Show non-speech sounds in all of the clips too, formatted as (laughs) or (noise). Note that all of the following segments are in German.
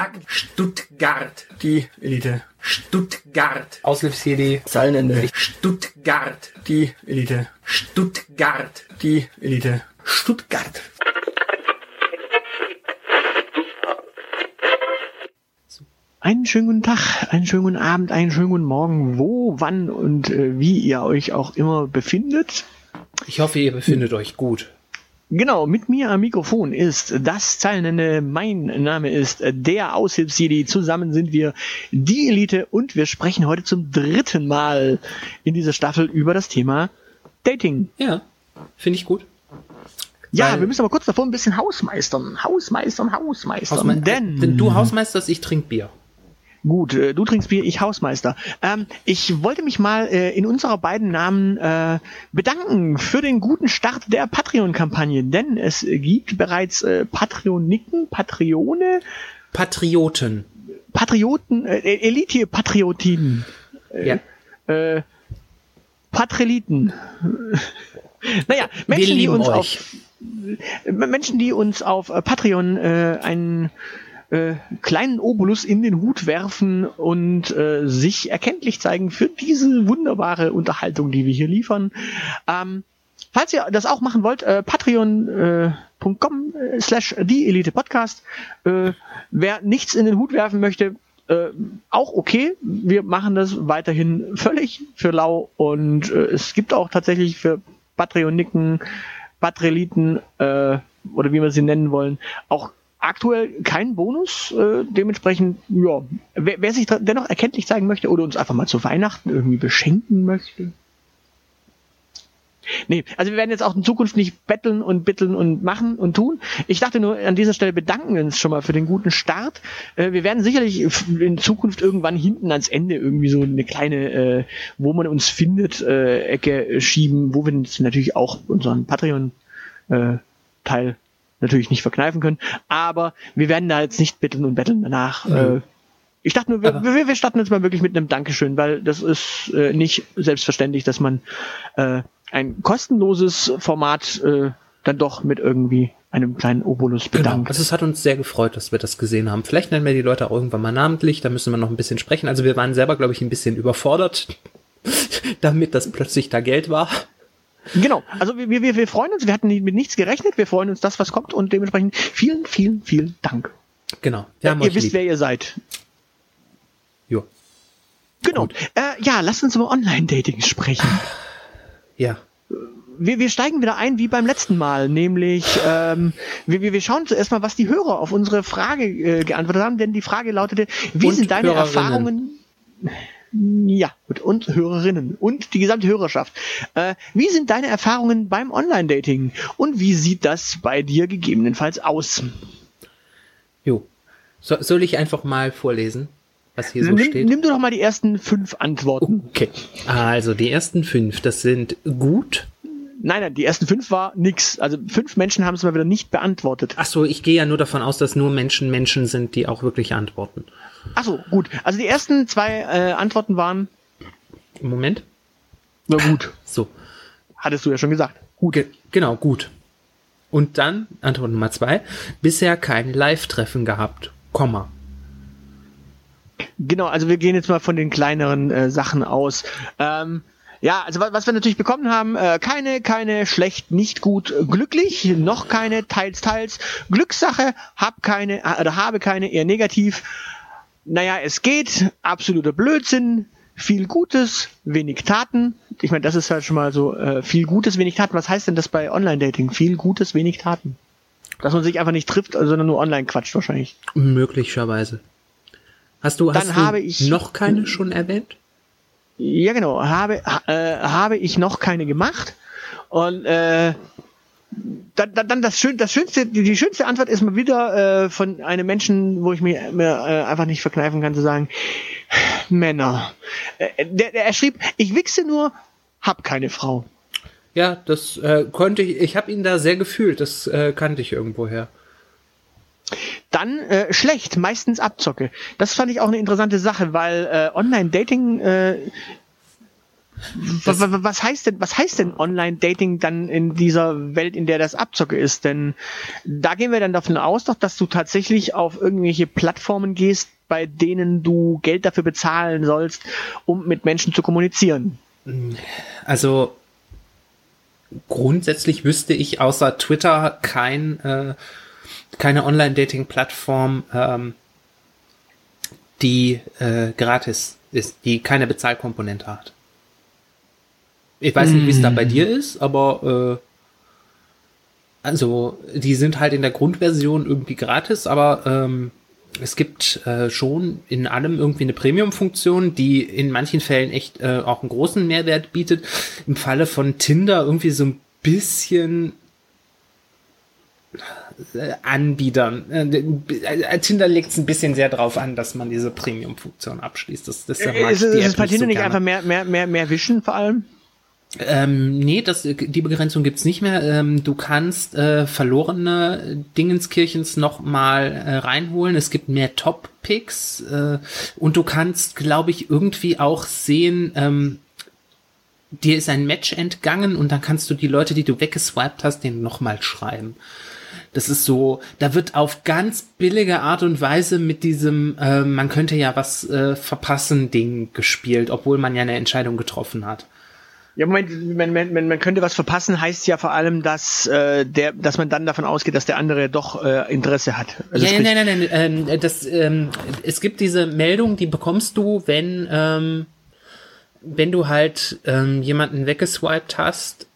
Sag Stuttgart. Die Elite. Stuttgart. Aushilfs-CD. Zeilenende. Stuttgart. Die Elite. Stuttgart. Die Elite. Stuttgart. Einen schönen guten Tag, einen schönen guten Abend, einen schönen guten Morgen, wo, wann und äh, wie ihr euch auch immer befindet. Ich hoffe, ihr befindet euch gut. Genau, mit mir am Mikrofon ist das Zeilenende. Mein Name ist der Aushilfsjedi. Zusammen sind wir die Elite und wir sprechen heute zum dritten Mal in dieser Staffel über das Thema Dating. Ja, finde ich gut. Ja, Weil- wir müssen aber kurz davor ein bisschen Hausmeistern. Hausmeistern, Hausmeistern. Hausme denn Wenn du Hausmeisterst, ich trink Bier. Gut, äh, du trinkst Bier, ich Hausmeister. Ähm, ich wollte mich mal äh, in unserer beiden Namen äh, bedanken für den guten Start der Patreon-Kampagne, denn es gibt bereits äh, Patroniken, Patrione, Patrioten. Patrioten, äh, Elite-Patriotinen, Ja. äh, Patreliten. naja, Menschen, die uns euch. auf äh, Menschen, die uns auf äh, Patreon äh, einen äh, kleinen Obolus in den Hut werfen und äh, sich erkenntlich zeigen für diese wunderbare Unterhaltung, die wir hier liefern. Ähm, falls ihr das auch machen wollt, äh, patreon.com äh, slash die Elite Podcast. Äh, wer nichts in den Hut werfen möchte, äh, auch okay. Wir machen das weiterhin völlig für lau und äh, es gibt auch tatsächlich für Patreoniken, Patreliten äh, oder wie wir sie nennen wollen, auch aktuell keinen Bonus. Äh, dementsprechend, ja, wer, wer sich dennoch erkenntlich zeigen möchte oder uns einfach mal zu Weihnachten irgendwie beschenken möchte. Nee, also wir werden jetzt auch in Zukunft nicht betteln und bitteln und machen und tun. Ich dachte nur, an dieser Stelle bedanken wir uns schon mal für den guten Start. Äh, wir werden sicherlich in Zukunft irgendwann hinten ans Ende irgendwie so eine kleine, äh, wo man uns findet, äh, Ecke schieben, wo wir natürlich auch unseren Patreon-Teil natürlich nicht verkneifen können. Aber wir werden da jetzt nicht bitteln und betteln danach. Äh, ich dachte nur, wir, wir, wir starten jetzt mal wirklich mit einem Dankeschön, weil das ist äh, nicht selbstverständlich, dass man äh, ein kostenloses Format äh, dann doch mit irgendwie einem kleinen Obolus Genau. bedankt. Also es hat uns sehr gefreut, dass wir das gesehen haben. Vielleicht nennen wir die Leute auch irgendwann mal namentlich, da müssen wir noch ein bisschen sprechen. Also wir waren selber, glaube ich, ein bisschen überfordert, (laughs) damit das plötzlich da Geld war. Genau, also wir, wir, wir freuen uns, wir hatten mit nichts gerechnet, wir freuen uns, das was kommt und dementsprechend vielen, vielen, vielen Dank. Genau. Wir haben ihr euch wisst, lieb. wer ihr seid. Jo. Genau. Äh, ja, lasst uns über Online-Dating sprechen. Ja. wir, wir steigen wieder ein wie beim letzten Mal, nämlich ähm, wir, wir wir schauen zuerst mal, was die Hörer auf unsere Frage äh, geantwortet haben, denn die Frage lautete, wie Und sind deine Hörerinnen. Erfahrungen? Ja, gut, und Hörerinnen und die gesamte Hörerschaft. Äh, wie sind deine Erfahrungen beim Online-Dating und wie sieht das bei dir gegebenenfalls aus? Jo. So, soll ich einfach mal vorlesen, was hier so nimm, steht? nimm du doch mal die ersten fünf Antworten. Okay. Also die ersten fünf, das sind gut. Nein, nein, die ersten fünf war nix. Also fünf Menschen haben es mal wieder nicht beantwortet. Ach so, ich gehe ja nur davon aus, dass nur Menschen Menschen sind, die auch wirklich antworten. Ach so, gut. Also die ersten zwei äh, Antworten waren, Moment. na gut, So. hattest du ja schon gesagt. Gut. Ge genau, gut. Und dann, Antwort Nummer zwei, bisher kein Live-Treffen gehabt. Komma. Genau, also wir gehen jetzt mal von den kleineren äh, Sachen aus. Ähm, ja, also wa- was wir natürlich bekommen haben, äh, keine, keine schlecht, nicht gut, glücklich, noch keine, teils, teils, Glückssache, hab keine, äh, oder habe keine, eher negativ. Naja, es geht, absoluter Blödsinn, viel Gutes, wenig Taten. Ich meine, das ist halt schon mal so, äh, viel Gutes, wenig Taten. Was heißt denn das bei Online-Dating? Viel Gutes, wenig Taten. Dass man sich einfach nicht trifft, sondern nur online quatscht wahrscheinlich. Möglicherweise. Hast du, Dann hast habe du ich- noch keine schon erwähnt? Ja, genau. Habe, ha- äh, habe ich noch keine gemacht. Und äh, dann, dann, dann das, Schön, das schönste, die, die schönste Antwort ist mal wieder äh, von einem Menschen, wo ich mir, mir äh, einfach nicht verkneifen kann zu sagen, Männer. Äh, der, der, er schrieb, ich wichse nur hab keine Frau. Ja, das äh, konnte ich, ich habe ihn da sehr gefühlt, das äh, kannte ich irgendwoher. Dann äh, schlecht, meistens Abzocke. Das fand ich auch eine interessante Sache, weil äh, Online-Dating äh, was, was heißt denn, was heißt denn Online-Dating dann in dieser Welt, in der das Abzocke ist? Denn da gehen wir dann davon aus, doch, dass du tatsächlich auf irgendwelche Plattformen gehst, bei denen du Geld dafür bezahlen sollst, um mit Menschen zu kommunizieren. Also grundsätzlich wüsste ich außer Twitter kein, äh, keine Online-Dating-Plattform, ähm, die äh, gratis ist, die keine Bezahlkomponente hat. Ich weiß nicht, wie es da bei dir ist, aber äh, also die sind halt in der Grundversion irgendwie gratis, aber ähm, es gibt äh, schon in allem irgendwie eine Premium-Funktion, die in manchen Fällen echt äh, auch einen großen Mehrwert bietet. Im Falle von Tinder irgendwie so ein bisschen äh, Anbietern. Äh, Tinder legt es ein bisschen sehr drauf an, dass man diese Premium-Funktion abschließt. Das, das mag ist, ist es bei Tinder so nicht einfach mehr, mehr, mehr, mehr Wischen vor allem? Ähm, nee, das, die Begrenzung gibt's nicht mehr. Ähm, du kannst äh, verlorene Dingenskirchens noch mal äh, reinholen. Es gibt mehr Top-Picks äh, und du kannst, glaube ich, irgendwie auch sehen, ähm, dir ist ein Match entgangen und dann kannst du die Leute, die du weggeswiped hast, denen noch mal schreiben. Das ist so, da wird auf ganz billige Art und Weise mit diesem, äh, man könnte ja was äh, verpassen Ding gespielt, obwohl man ja eine Entscheidung getroffen hat. Ja, Moment, man, man, man könnte was verpassen, heißt ja vor allem, dass äh, der, dass man dann davon ausgeht, dass der andere doch äh, Interesse hat. Also ja, nein, nein, nein, ähm, das, ähm, es gibt diese Meldung, die bekommst du, wenn, ähm, wenn du halt ähm, jemanden weggeswiped hast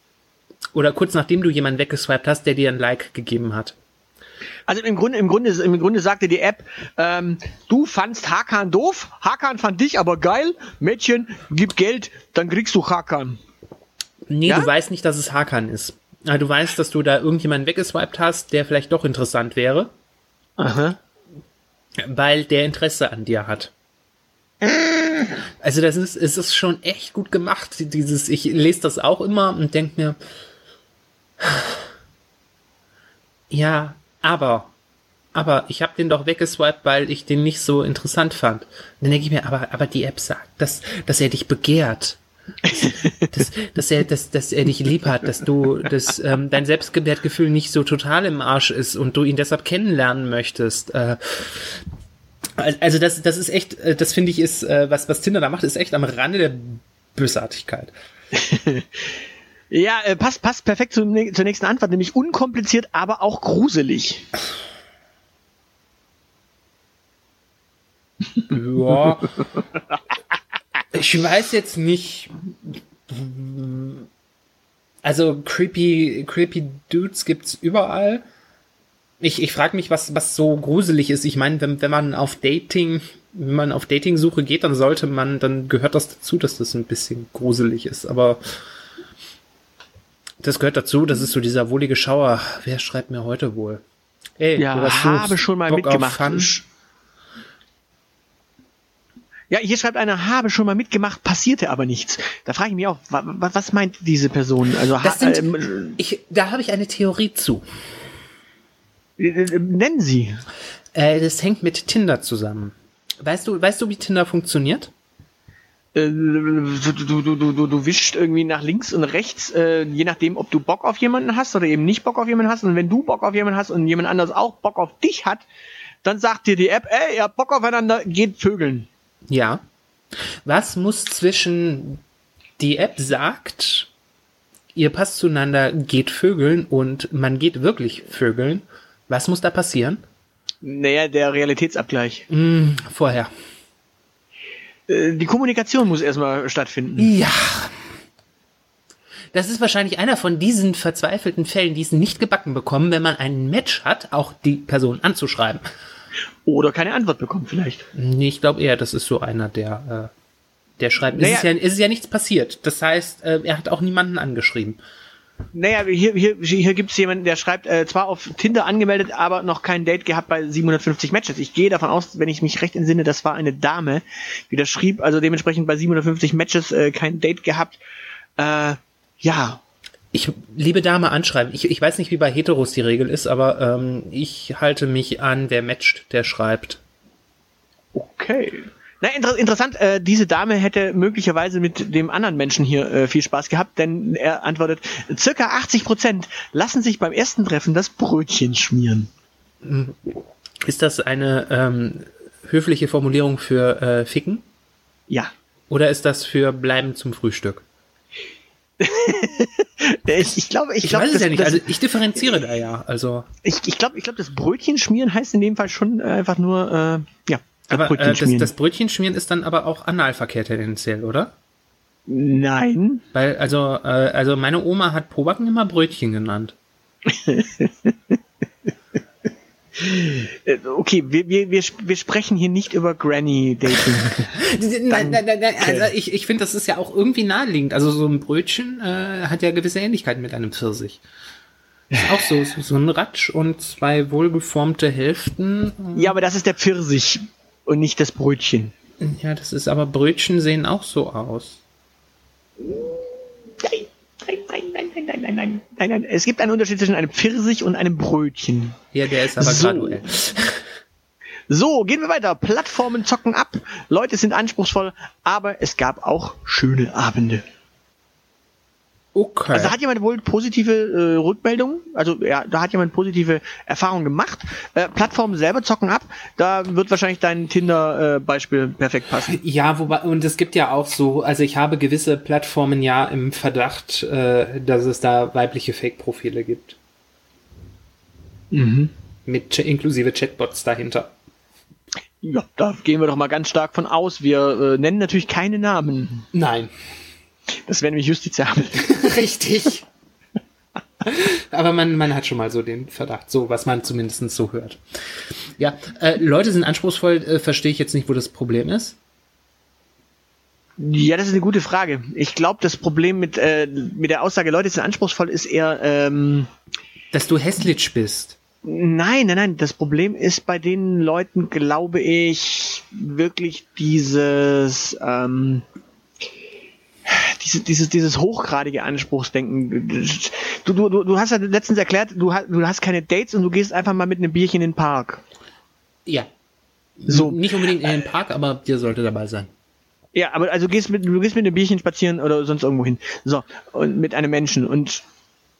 oder kurz nachdem du jemanden weggeswiped hast, der dir ein Like gegeben hat. Also im Grunde, im Grunde, im Grunde sagte die App, ähm, du fandst Hakan doof, Hakan fand dich aber geil, Mädchen, gib Geld, dann kriegst du Hakan. Nee, ja? du weißt nicht, dass es Hakan ist. Du weißt, dass du da irgendjemanden weggeswiped hast, der vielleicht doch interessant wäre. Aha. Weil der Interesse an dir hat. Also das ist, es ist schon echt gut gemacht. Dieses, ich lese das auch immer und denke mir, ja, aber, aber ich habe den doch weggeswiped, weil ich den nicht so interessant fand. Und dann denke ich mir, aber, aber die App sagt, dass, dass er dich begehrt. dass, dass, er, dass, dass er dich lieb hat, dass du, dass ähm, dein Selbstwertgefühl nicht so total im Arsch ist und du ihn deshalb kennenlernen möchtest. Äh, also das, das ist echt, äh, das finde ich ist, äh, was, was Tinder da macht, ist echt am Rande der Bösartigkeit. (laughs) Ja, äh, passt, passt perfekt zur, zur nächsten Antwort, nämlich unkompliziert, aber auch gruselig. Ja. ich weiß jetzt nicht. Also creepy, creepy Dudes gibt's überall. Ich, ich frage mich, was, was so gruselig ist. Ich meine, wenn, wenn man auf Dating, wenn man auf Dating-Suche geht, dann sollte man, dann gehört das dazu, dass das ein bisschen gruselig ist. Aber das gehört dazu, das ist so dieser wohlige Schauer. Wer schreibt mir heute wohl? Ey, ja, du habe schon mal Bock mitgemacht. Ja, hier schreibt einer, habe schon mal mitgemacht, passierte aber nichts. Da frage ich mich auch, was, was meint diese Person? Also das sind, ähm, ich, da habe ich eine Theorie zu. Äh, äh, nennen Sie. Äh, das hängt mit Tinder zusammen. Weißt du, weißt du, wie Tinder funktioniert? Äh, du, du, du, du, du wischst irgendwie nach links und rechts, äh, je nachdem, ob du Bock auf jemanden hast oder eben nicht Bock auf jemanden hast. Und wenn du Bock auf jemanden hast und jemand anderes auch Bock auf dich hat, dann sagt dir die App, ey, ihr habt Bock aufeinander, geht vögeln. Ja. Was muss zwischen die App sagt, ihr passt zueinander, geht vögeln und man geht wirklich vögeln, was muss da passieren? Naja, der Realitätsabgleich. Mm, vorher. Äh, die Kommunikation muss erstmal stattfinden. Ja. Das ist wahrscheinlich einer von diesen verzweifelten Fällen, die es nicht gebacken bekommen, wenn man einen Match hat, auch die Person anzuschreiben. Oder keine Antwort bekommt vielleicht. Nee, ich glaube eher, das ist so einer, der, äh, der schreibt. Naja, es, ist ja, es ist ja nichts passiert. Das heißt, äh, er hat auch niemanden angeschrieben. Naja, hier, hier, hier gibt es jemanden, der schreibt, äh, zwar auf Tinder angemeldet, aber noch kein Date gehabt bei 750 Matches. Ich gehe davon aus, wenn ich mich recht entsinne, das war eine Dame, die das schrieb, also dementsprechend bei 750 Matches äh, kein Date gehabt. Äh, ja. Ich liebe Dame anschreiben. Ich, ich weiß nicht, wie bei Heteros die Regel ist, aber ähm, ich halte mich an, wer matcht, der schreibt. Okay. Na, inter interessant, äh, diese Dame hätte möglicherweise mit dem anderen Menschen hier äh, viel Spaß gehabt, denn er antwortet, circa 80 Prozent lassen sich beim ersten Treffen das Brötchen schmieren. Ist das eine ähm, höfliche Formulierung für äh, Ficken? Ja. Oder ist das für Bleiben zum Frühstück? (laughs) ich, ich glaube, ich, Ich glaube, weiß es das- ja nicht. das- Also ich differenziere da ja. Also, ich, ich glaube, ich glaube, das Brötchen schmieren heißt in dem Fall schon einfach nur, äh, ja, aber Brötchen äh, das, das Brötchen schmieren ist dann aber auch Analverkehr tendenziell, oder? Nein. Weil also äh, also meine Oma hat Probacken immer Brötchen genannt. Äh, okay, wir, wir, wir, wir sprechen hier nicht über Granny Dating. (laughs) Nein, nein, nein, nein, also ich, ich finde, das ist ja auch irgendwie naheliegend. Also so ein Brötchen äh, hat ja gewisse Ähnlichkeiten mit einem Pfirsich. Ist auch so, so, so ein Ratsch und zwei wohlgeformte Hälften. ja, aber das ist der Pfirsich und nicht das Brötchen. Ja, das ist aber Brötchen sehen auch so aus. Nein, nein, nein, nein, nein, nein, nein, nein, nein, nein. Es gibt einen Unterschied zwischen einem Pfirsich und einem Brötchen. Ja, der ist aber So. graduell. So, gehen wir weiter. Plattformen zocken ab. Leute sind anspruchsvoll, aber es gab auch schöne Abende. Okay. Also da hat jemand wohl positive äh, Rückmeldungen, also ja, da hat jemand positive Erfahrungen gemacht. Äh, Plattformen selber zocken ab, da wird wahrscheinlich dein Tinder-Beispiel perfekt passen. Ja, wobei, und es gibt ja auch so, also ich habe gewisse Plattformen ja im Verdacht, äh, dass es da weibliche Fake-Profile gibt. Mit Ch- inklusive Chatbots dahinter. Ja, da gehen wir doch mal ganz stark von aus. Wir äh, nennen natürlich keine Namen. Nein. Das wäre nämlich justiziabel. (laughs) Richtig. Aber man, man hat schon mal so den Verdacht, so was man zumindest so hört. Ja, äh, Leute sind anspruchsvoll, äh, verstehe ich jetzt nicht, wo das Problem ist. Ja, das ist eine gute Frage. Ich glaube, das Problem mit, äh, mit der Aussage, Leute sind anspruchsvoll, ist eher, ähm, Dass du hässlich bist. nein, nein, nein. Das Problem ist bei den Leuten, glaube ich, wirklich dieses, ähm, diese, dieses, dieses hochgradige Anspruchsdenken. Du, du, du hast ja letztens erklärt, du hast, du hast keine Dates und du gehst einfach mal mit einem Bierchen in den Park. Ja. So. Nicht unbedingt in den Park, aber dir sollte dabei sein. Ja, aber also gehst mit, du gehst mit einem Bierchen spazieren oder sonst irgendwo hin. So, und mit einem Menschen. Und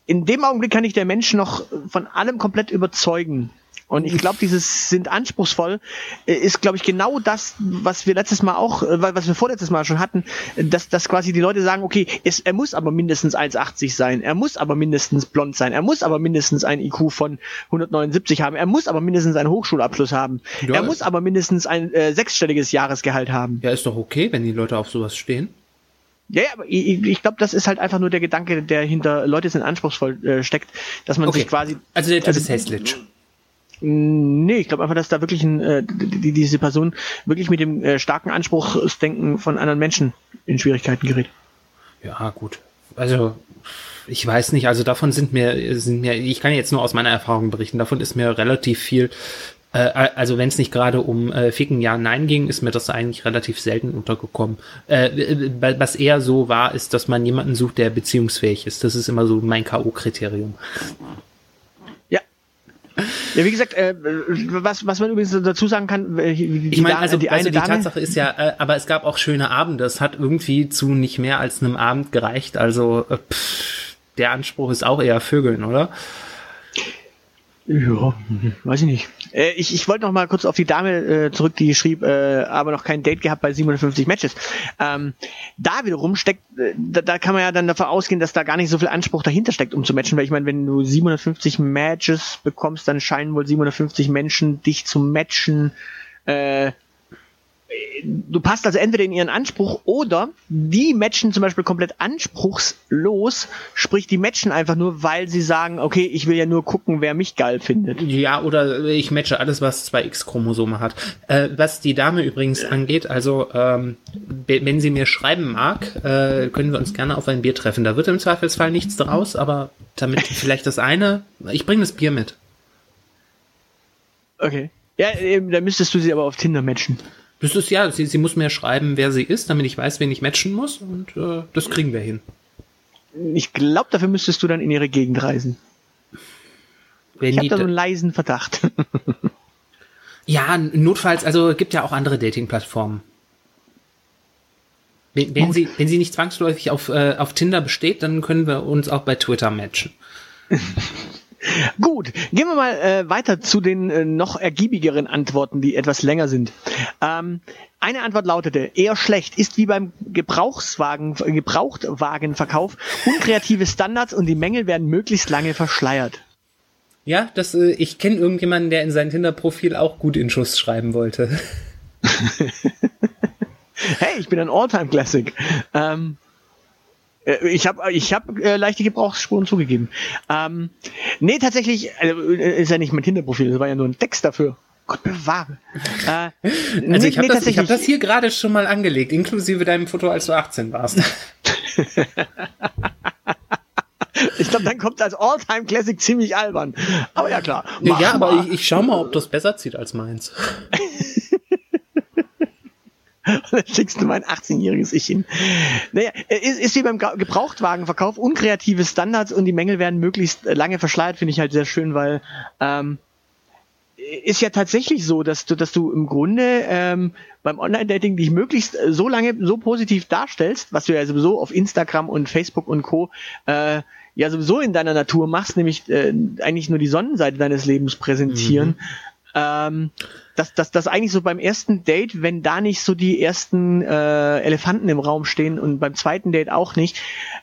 in dem Augenblick kann ich der Mensch noch von allem komplett überzeugen. Und ich glaube, dieses sind anspruchsvoll äh, ist, glaube ich, genau das, was wir letztes Mal auch, äh, was wir vorletztes Mal schon hatten, äh, dass, dass quasi die Leute sagen, okay, es, er muss aber mindestens 1,80 sein, er muss aber mindestens blond sein, er muss aber mindestens ein IQ von 179 haben, er muss aber mindestens einen Hochschulabschluss haben, Ja. er muss aber mindestens ein äh, sechsstelliges Jahresgehalt haben. Ja, ist doch okay, wenn die Leute auf sowas stehen. Ja, ja, aber ich, ich glaube, das ist halt einfach nur der Gedanke, der hinter Leute sind anspruchsvoll äh, steckt, dass man sich quasi. Also der Typ also- ist hässlich. Nee, ich glaube einfach, dass da wirklich ein, äh, die, die- diese Person wirklich mit dem äh, starken Anspruchsdenken von anderen Menschen in Schwierigkeiten gerät. Ja, gut. Also, ich weiß nicht, also davon sind mir, sind mir, ich kann jetzt nur aus meiner Erfahrung berichten, davon ist mir relativ viel, äh, also wenn es nicht gerade um äh, Ficken Ja, Nein ging, ist mir das eigentlich relativ selten untergekommen. Äh, was eher so war, ist, dass man jemanden sucht, der beziehungsfähig ist. Das ist immer so mein K.O.-Kriterium. Ja. Wie gesagt, äh, was, was man übrigens dazu sagen kann, äh, die, Ich meine, also, die also eine die Dame, Tatsache ist ja, äh, aber es gab auch schöne Abende. Es hat irgendwie zu nicht mehr als einem Abend gereicht. Also äh, pff, der Anspruch ist auch eher Vögeln, oder? Ja, weiß ich nicht. Äh, ich ich wollte noch mal kurz auf die Dame äh, zurück, die schrieb, äh, aber noch kein Date gehabt bei 57 Matches. Ähm, da wiederum steckt, äh, da, da kann man ja dann davon ausgehen, dass da gar nicht so viel Anspruch dahinter steckt, um zu matchen, weil ich meine, wenn du 750 Matches bekommst, dann scheinen wohl 750 Menschen dich zu matchen. Äh, du passt also entweder in ihren Anspruch oder die matchen zum Beispiel komplett anspruchslos, sprich die matchen einfach nur, weil sie sagen, okay, ich will ja nur gucken, wer mich geil findet. Ja, oder ich matche alles, was zwei X-Chromosome hat. Äh, was die Dame übrigens angeht, also ähm, wenn sie mir schreiben mag, äh, können wir uns gerne auf ein Bier treffen. Da wird im Zweifelsfall nichts draus, aber damit (laughs) vielleicht das eine, ich bringe das Bier mit. Okay. Ja, eben, dann müsstest du sie aber auf Tinder matchen. Das ist ja, sie, sie muss mir schreiben, wer sie ist, damit ich weiß, wen ich matchen muss und äh, das kriegen wir hin. Ich glaube, dafür müsstest du dann in ihre Gegend reisen. Wenn Ich habe da so einen leisen Verdacht. (laughs) ja, notfalls, also es gibt ja auch andere Dating-Plattformen. Wenn, wenn, sie, wenn sie nicht zwangsläufig auf, äh, auf Tinder besteht, dann können wir uns auch bei Twitter matchen. (laughs) Gut, gehen wir mal äh, weiter zu den äh, noch ergiebigeren Antworten, die etwas länger sind. Ähm, eine Antwort lautete, eher schlecht, ist wie beim Gebrauchswagen, Gebrauchtwagenverkauf, unkreative Standards und die Mängel werden möglichst lange verschleiert. Ja, das, äh, ich kenne irgendjemanden, der in sein Tinder-Profil auch gut in Schuss schreiben wollte. (laughs) Hey, ich bin ein Alltime-Classic. Ähm, äh, ich habe ich hab, äh, leichte Gebrauchsspuren zugegeben. Ähm, nee, tatsächlich, äh, ist ja nicht mein Tinder-Profil, das war ja nur ein Text dafür. Gott bewahre. Äh, (laughs) Also nee, ich habe nee, das, ich hab das hier gerade schon mal angelegt, inklusive deinem Foto, als du 18 warst. (laughs) Ich glaube, dann kommt als All-Time Classic ziemlich albern. Aber ja klar. mach ja, aber ich, ich schau mal, ob das besser zieht als meins. (laughs) (laughs) Da schickst du mein 18-jähriges Ich hin. Naja, äh, ist, ist wie beim Gebrauchtwagenverkauf, unkreative Standards und die Mängel werden möglichst äh, lange verschleiert, finde ich halt sehr schön, weil ähm, ist ja tatsächlich so, dass du, dass du im Grunde ähm, beim Online-Dating dich möglichst äh, so lange so positiv darstellst, was du ja sowieso auf Instagram und Facebook und Co. Äh, ja sowieso in deiner Natur machst, nämlich äh, eigentlich nur die Sonnenseite deines Lebens präsentieren. Ähm, dass, dass, dass eigentlich so beim ersten Date, wenn da nicht so die ersten äh, Elefanten im Raum stehen und beim zweiten Date auch nicht,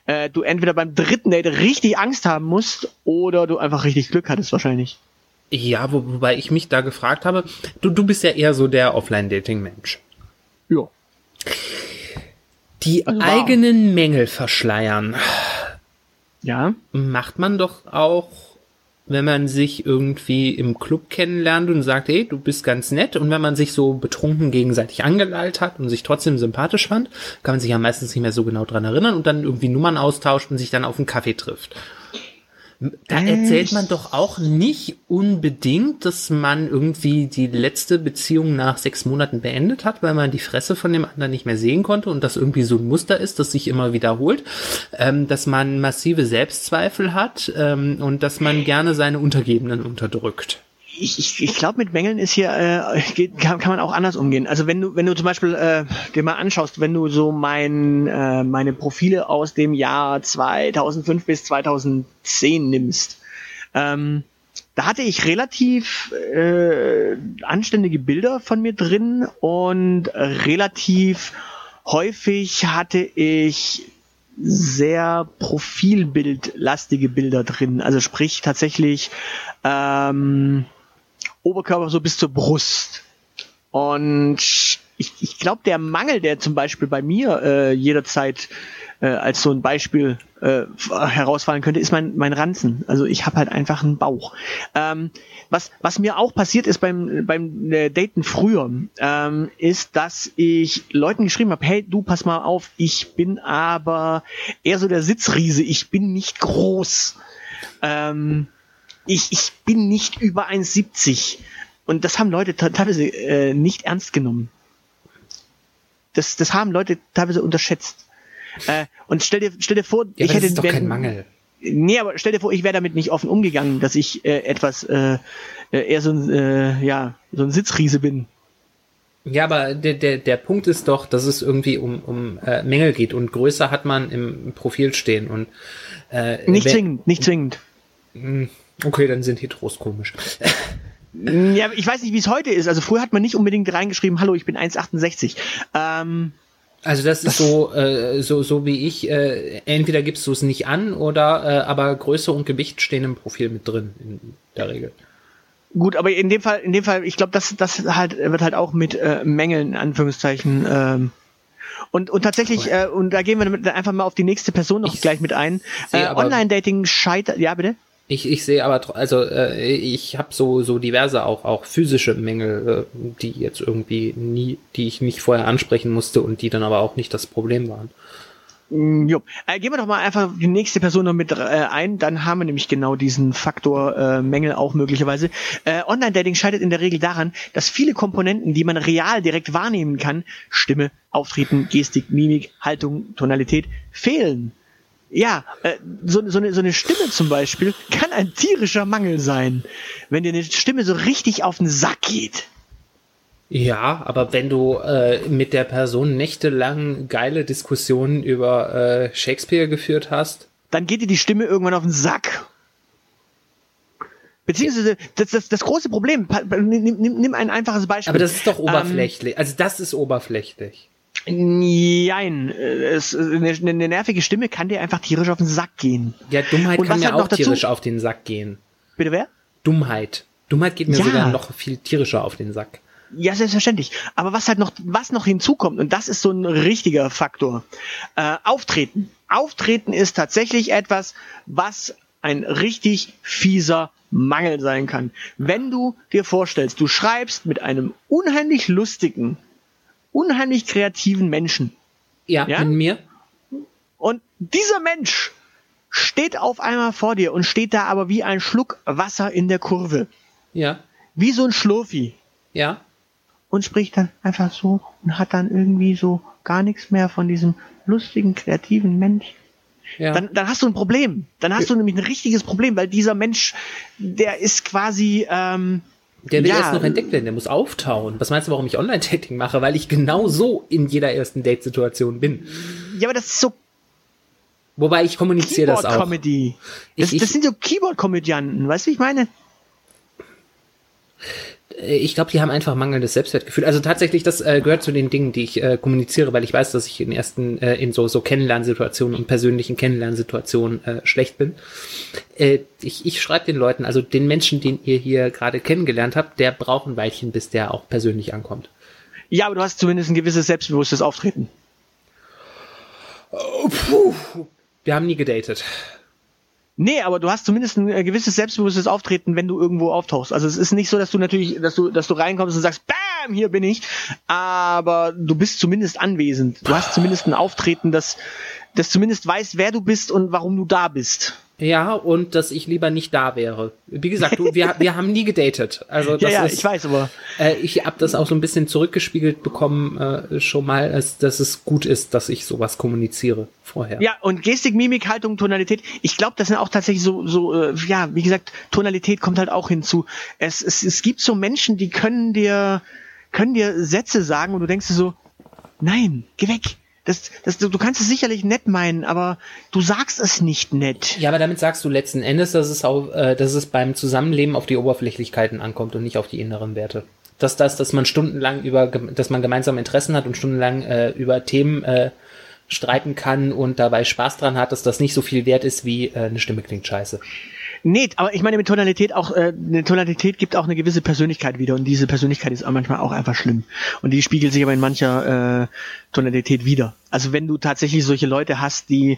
äh, du entweder beim dritten Date richtig Angst haben musst oder du einfach richtig Glück hattest wahrscheinlich. Ja, wo, wobei ich mich da gefragt habe, du, du bist ja eher so der Offline-Dating-Mensch. Ja. Die Also wow. eigenen Mängel verschleiern Ja. macht man doch auch, wenn man sich irgendwie im Club kennenlernt und sagt, hey, du bist ganz nett. Und wenn man sich so betrunken gegenseitig angelallt hat und sich trotzdem sympathisch fand, kann man sich ja meistens nicht mehr so genau dran erinnern und dann irgendwie Nummern austauscht und sich dann auf einen Kaffee trifft. Da erzählt man doch auch nicht unbedingt, dass man irgendwie die letzte Beziehung nach sechs Monaten beendet hat, weil man die Fresse von dem anderen nicht mehr sehen konnte und das irgendwie so ein Muster ist, das sich immer wiederholt, ähm, dass man massive Selbstzweifel hat ähm, und dass man gerne seine Untergebenen unterdrückt. Ich, ich, ich glaube, mit Mängeln ist hier, äh, geht, kann, kann man auch anders umgehen. Also wenn du, wenn du zum Beispiel äh, dir mal anschaust, wenn du so mein, äh, meine Profile aus dem Jahr 2005 bis 2010 nimmst, ähm, da hatte ich relativ äh, anständige Bilder von mir drin und relativ häufig hatte ich sehr profilbildlastige Bilder drin. Also sprich tatsächlich ähm, Oberkörper so bis zur Brust. Und ich, ich glaube, der Mangel, der zum Beispiel bei mir äh, jederzeit äh, als so ein Beispiel äh, herausfallen könnte, ist mein, mein Ranzen. Also ich habe halt einfach einen Bauch. Ähm, was, was mir auch passiert ist beim, beim äh, Daten früher, ähm, ist, dass ich Leuten geschrieben habe, hey, du pass mal auf, ich bin aber eher so der Sitzriese, ich bin nicht groß. Ähm, ich, ich bin nicht über 1,70. Und das haben Leute te- teilweise äh, nicht ernst genommen. Das, das haben Leute teilweise unterschätzt. Äh, und stell dir, stell dir vor, Ja, ich aber das hätte ist doch kein Mangel. Nee, aber stell dir vor, ich wäre damit nicht offen umgegangen, dass ich äh, etwas äh, äh, eher so ein äh, ja so ein Sitzriese bin. Ja, aber der, der, der Punkt ist doch, dass es irgendwie um, um äh, Mängel geht und größer hat man im Profil stehen und äh, Nicht zwingend, nicht zwingend. Okay, dann sind Heteros komisch. (laughs) Ja, ich weiß nicht, wie es heute ist. Also früher hat man nicht unbedingt reingeschrieben, hallo, ich bin 1,68. Ähm, Also das ist so, äh, so, so wie ich, äh, entweder gibst du es nicht an oder äh, aber Größe und Gewicht stehen im Profil mit drin, in der Regel. Gut, aber in dem Fall, in dem Fall, ich glaube, das, das halt wird halt auch mit äh, Mängeln in Anführungszeichen. Ähm, und, und tatsächlich, äh, und da gehen wir damit einfach mal auf die nächste Person noch Ich gleich mit ein. Äh, Online-Dating scheitert. Ja, bitte. Ich, ich sehe aber, also äh, ich habe so so diverse auch auch physische Mängel, äh, die jetzt irgendwie nie, die ich nicht vorher ansprechen musste und die dann aber auch nicht das Problem waren. Mm, Jo. Äh, gehen wir doch mal einfach die nächste Person noch mit äh, ein, dann haben wir nämlich genau diesen Faktor äh, Mängel auch möglicherweise. Äh, Online-Dating scheitert in der Regel daran, dass viele Komponenten, die man real direkt wahrnehmen kann, Stimme, Auftreten, Gestik, Mimik, Haltung, Tonalität, fehlen. Ja, äh, so, so, eine, so eine Stimme zum Beispiel kann ein tierischer Mangel sein, wenn dir eine Stimme so richtig auf den Sack geht. Ja, aber wenn du äh, mit der Person nächtelang geile Diskussionen über äh, Shakespeare geführt hast, dann geht dir die Stimme irgendwann auf den Sack. Beziehungsweise, das, das, das große Problem, nimm, nimm ein einfaches Beispiel. Aber das ist doch oberflächlich. Ähm, also das ist oberflächlich. Nein, es, eine, eine nervige Stimme kann dir einfach tierisch auf den Sack gehen. Ja, Dummheit Und kann mir auch tierisch auf den Sack gehen. Bitte wer? Dummheit. Dummheit geht mir ja. sogar noch viel tierischer auf den Sack. Ja, selbstverständlich. Aber was halt noch, was noch hinzukommt, und das ist so ein richtiger Faktor, äh, Auftreten. Auftreten ist tatsächlich etwas, was ein richtig fieser Mangel sein kann. Wenn du dir vorstellst, du schreibst mit einem unheimlich lustigen, unheimlich kreativen Menschen. Ja, ja? mit mir. Und dieser Mensch steht auf einmal vor dir und steht da aber wie ein Schluck Wasser in der Kurve. Ja. Wie so ein Schlurfi. Ja. Und spricht dann einfach so und hat dann irgendwie so gar nichts mehr von diesem lustigen, kreativen Mensch. Ja. Dann, dann hast du ein Problem. Dann hast du nämlich ein richtiges Problem, weil dieser Mensch, der ist quasi, ähm, der will ja. erst noch entdeckt werden, der muss auftauen. Was meinst du, warum ich Online-Dating mache? Weil ich genau so in jeder ersten Date-Situation bin. Ja, aber das ist so. Wobei ich kommuniziere das auch. Comedy. Das, das sind so Keyboard-Komödianten, weißt du, wie ich meine? Äh, ich glaube, die haben einfach mangelndes Selbstwertgefühl. Also tatsächlich, das äh, gehört zu den Dingen, die ich äh, kommuniziere, weil ich weiß, dass ich in ersten, äh, in so, so Kennenlernsituationen und persönlichen Kennenlernsituationen äh, schlecht bin. Äh, ich ich schreibe den Leuten, also den Menschen, den ihr hier gerade kennengelernt habt, der braucht ein Weilchen, bis der auch persönlich ankommt. Ja, aber du hast zumindest ein gewisses selbstbewusstes Auftreten. Oh, puh. Wir haben nie gedatet. Nee, aber du hast zumindest ein äh, gewisses selbstbewusstes Auftreten, wenn du irgendwo auftauchst. Also es ist nicht so, dass du natürlich, dass du, dass du reinkommst und sagst, bam, hier bin ich. Aber du bist zumindest anwesend. Du hast zumindest ein Auftreten, das, das zumindest weiß, wer du bist und warum du da bist. Ja, und dass ich lieber nicht da wäre. Wie gesagt, du, wir, wir haben nie gedatet. Also (laughs) das ja, ja, ist, ich weiß aber. Äh, ich habe das auch so ein bisschen zurückgespiegelt bekommen, äh, schon mal, als, dass es gut ist, dass ich sowas kommuniziere vorher. Ja, und Gestik, Mimik, Haltung, Tonalität. Ich glaube, das sind auch tatsächlich so, so äh, ja, wie gesagt, Tonalität kommt halt auch hinzu. Es, es, es gibt so Menschen, die können dir, können dir Sätze sagen und du denkst dir so, nein, geh weg das, das, du, kannst es sicherlich nett meinen, aber du sagst es nicht nett. Ja, aber damit sagst du letzten Endes, dass es, auch, äh, dass es beim Zusammenleben auf die Oberflächlichkeiten ankommt und nicht auf die inneren Werte. Dass das, dass man stundenlang über, dass man gemeinsame Interessen hat und stundenlang äh, über Themen äh, streiten kann und dabei Spaß dran hat, dass das nicht so viel wert ist wie äh, eine Stimme klingt scheiße. Nee, aber ich meine mit Tonalität auch, äh, eine Tonalität gibt auch eine gewisse Persönlichkeit wieder und diese Persönlichkeit ist auch manchmal auch einfach schlimm. Und die spiegelt sich aber in mancher äh, Tonalität wieder. Also wenn du tatsächlich solche Leute hast, die,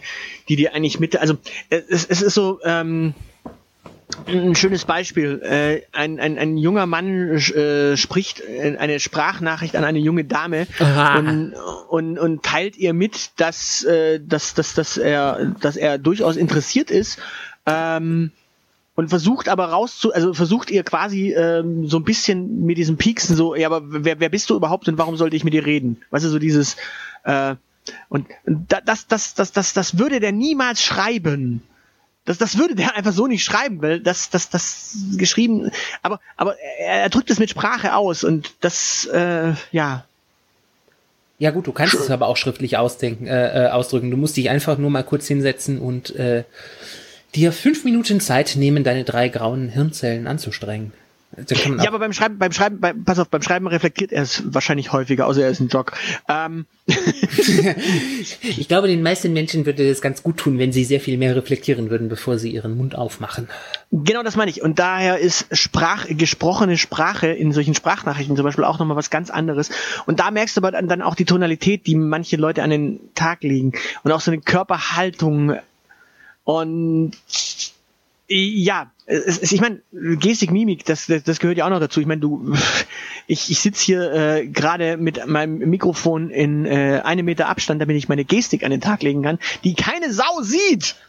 die dir eigentlich mit, also äh, es, es ist so, ähm, ein schönes Beispiel. Äh, ein, ein, ein junger Mann äh, spricht eine Sprachnachricht an eine junge Dame und, und, und teilt ihr mit, dass, äh, dass, dass, dass, er, dass er durchaus interessiert ist. Ähm, und versucht aber rauszu, also versucht ihr quasi ähm, so ein bisschen mit diesem Pieksen so, ja, aber wer, wer bist du überhaupt und warum sollte ich mit dir reden? Weißt du, so dieses äh, und das, das, das, das, das würde der niemals schreiben. Das, das würde der einfach so nicht schreiben, weil das, das, das geschrieben, aber, aber er, er drückt es mit Sprache aus und das, äh, ja. Ja gut, du kannst es (laughs) aber auch schriftlich ausdenken, äh, äh, ausdrücken. Du musst dich einfach nur mal kurz hinsetzen und äh, dir fünf Minuten Zeit nehmen, deine drei grauen Hirnzellen anzustrengen. Ja, aber beim Schreiben, beim Schreiben, beim, pass auf, beim Schreiben reflektiert er es wahrscheinlich häufiger, außer er ist ein Jog. Ähm. (laughs) ich glaube, den meisten Menschen würde es ganz gut tun, wenn sie sehr viel mehr reflektieren würden, bevor sie ihren Mund aufmachen. Genau das meine ich. Und daher ist Sprach, gesprochene Sprache in solchen Sprachnachrichten zum Beispiel auch nochmal was ganz anderes. Und da merkst du aber dann auch die Tonalität, die manche Leute an den Tag legen. Und auch so eine Körperhaltung und ja, es, es, ich meine, Gestik, Mimik, das, das, das gehört ja auch noch dazu. Ich meine, du, (laughs) ich, ich sitze hier äh, gerade mit meinem Mikrofon in äh, einem Meter Abstand, damit ich meine Gestik an den Tag legen kann, die keine Sau sieht. (laughs)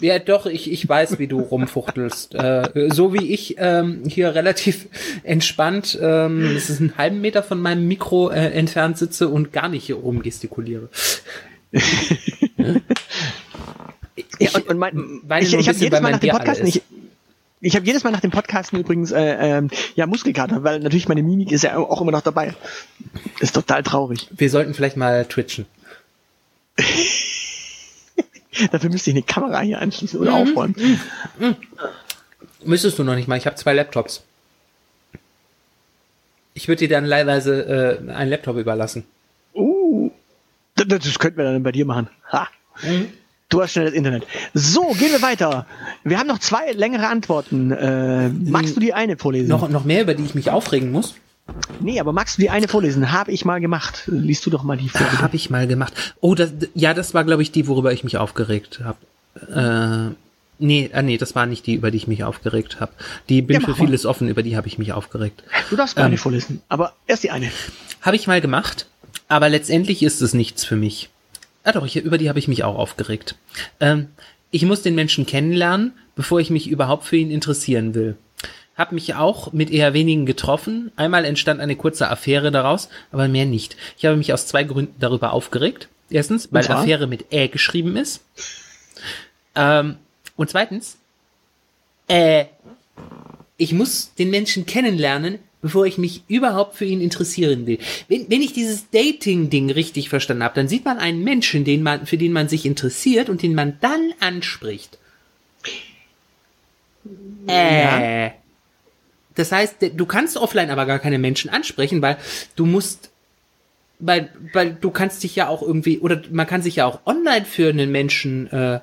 Ja, doch, ich, ich weiß, wie du rumfuchtelst. äh, so wie ich ähm, hier relativ (laughs) entspannt, ähm, es ist einen halben Meter von meinem Mikro äh, entfernt sitze und gar nicht hier rumgestikuliere. Ja, Ich und, und mein, weine ich, ich habe jedes Mal nach dem Podcast nicht. Ich habe jedes Mal nach dem Podcasten übrigens äh, ähm, ja Muskelkater, weil natürlich meine Mimik ist ja auch immer noch dabei. Ist total traurig. Wir sollten vielleicht mal twitchen. (laughs) Dafür müsste ich eine Kamera hier anschließen oder Mhm. aufräumen. Müsstest du noch nicht mal. Ich habe zwei Laptops. Ich würde dir dann leihweise äh, einen Laptop überlassen. Uh, das, das könnten wir dann bei dir machen. Ha. Du hast schnell das Internet. So, gehen wir weiter. Wir haben noch zwei längere Antworten. Äh, magst du die eine vorlesen? Noch, noch mehr, über die ich mich aufregen muss? Nee, aber magst du die eine vorlesen? Habe ich mal gemacht. Liest du doch mal die vor. Habe ich mal gemacht. Oh, das, ja, das war, glaube ich, die, worüber ich mich aufgeregt habe. Äh, nee, äh, nee, das war nicht die, über die ich mich aufgeregt habe. Die bin Ja, für vieles offen, über die habe ich mich aufgeregt. Du darfst Ähm. beide vorlesen, aber erst die eine. Habe ich mal gemacht, aber letztendlich ist es nichts für mich. Ah doch, ich, über die habe ich mich auch aufgeregt. Ähm, ich muss den Menschen kennenlernen, bevor ich mich überhaupt für ihn interessieren will. Hab mich auch mit eher wenigen getroffen. Einmal entstand eine kurze Affäre daraus, aber mehr nicht. Ich habe mich aus zwei Gründen darüber aufgeregt. Erstens, weil? Affäre mit Ä geschrieben ist. Ähm, und zweitens, äh, ich muss den Menschen kennenlernen, bevor ich mich überhaupt für ihn interessieren will. Wenn, wenn ich dieses Dating-Ding richtig verstanden habe, dann sieht man einen Menschen, den man, für den man sich interessiert und den man dann anspricht. Äh. Das heißt, du kannst offline aber gar keine Menschen ansprechen, weil du musst, weil, weil du kannst dich ja auch irgendwie, oder man kann sich ja auch online für einen Menschen, äh,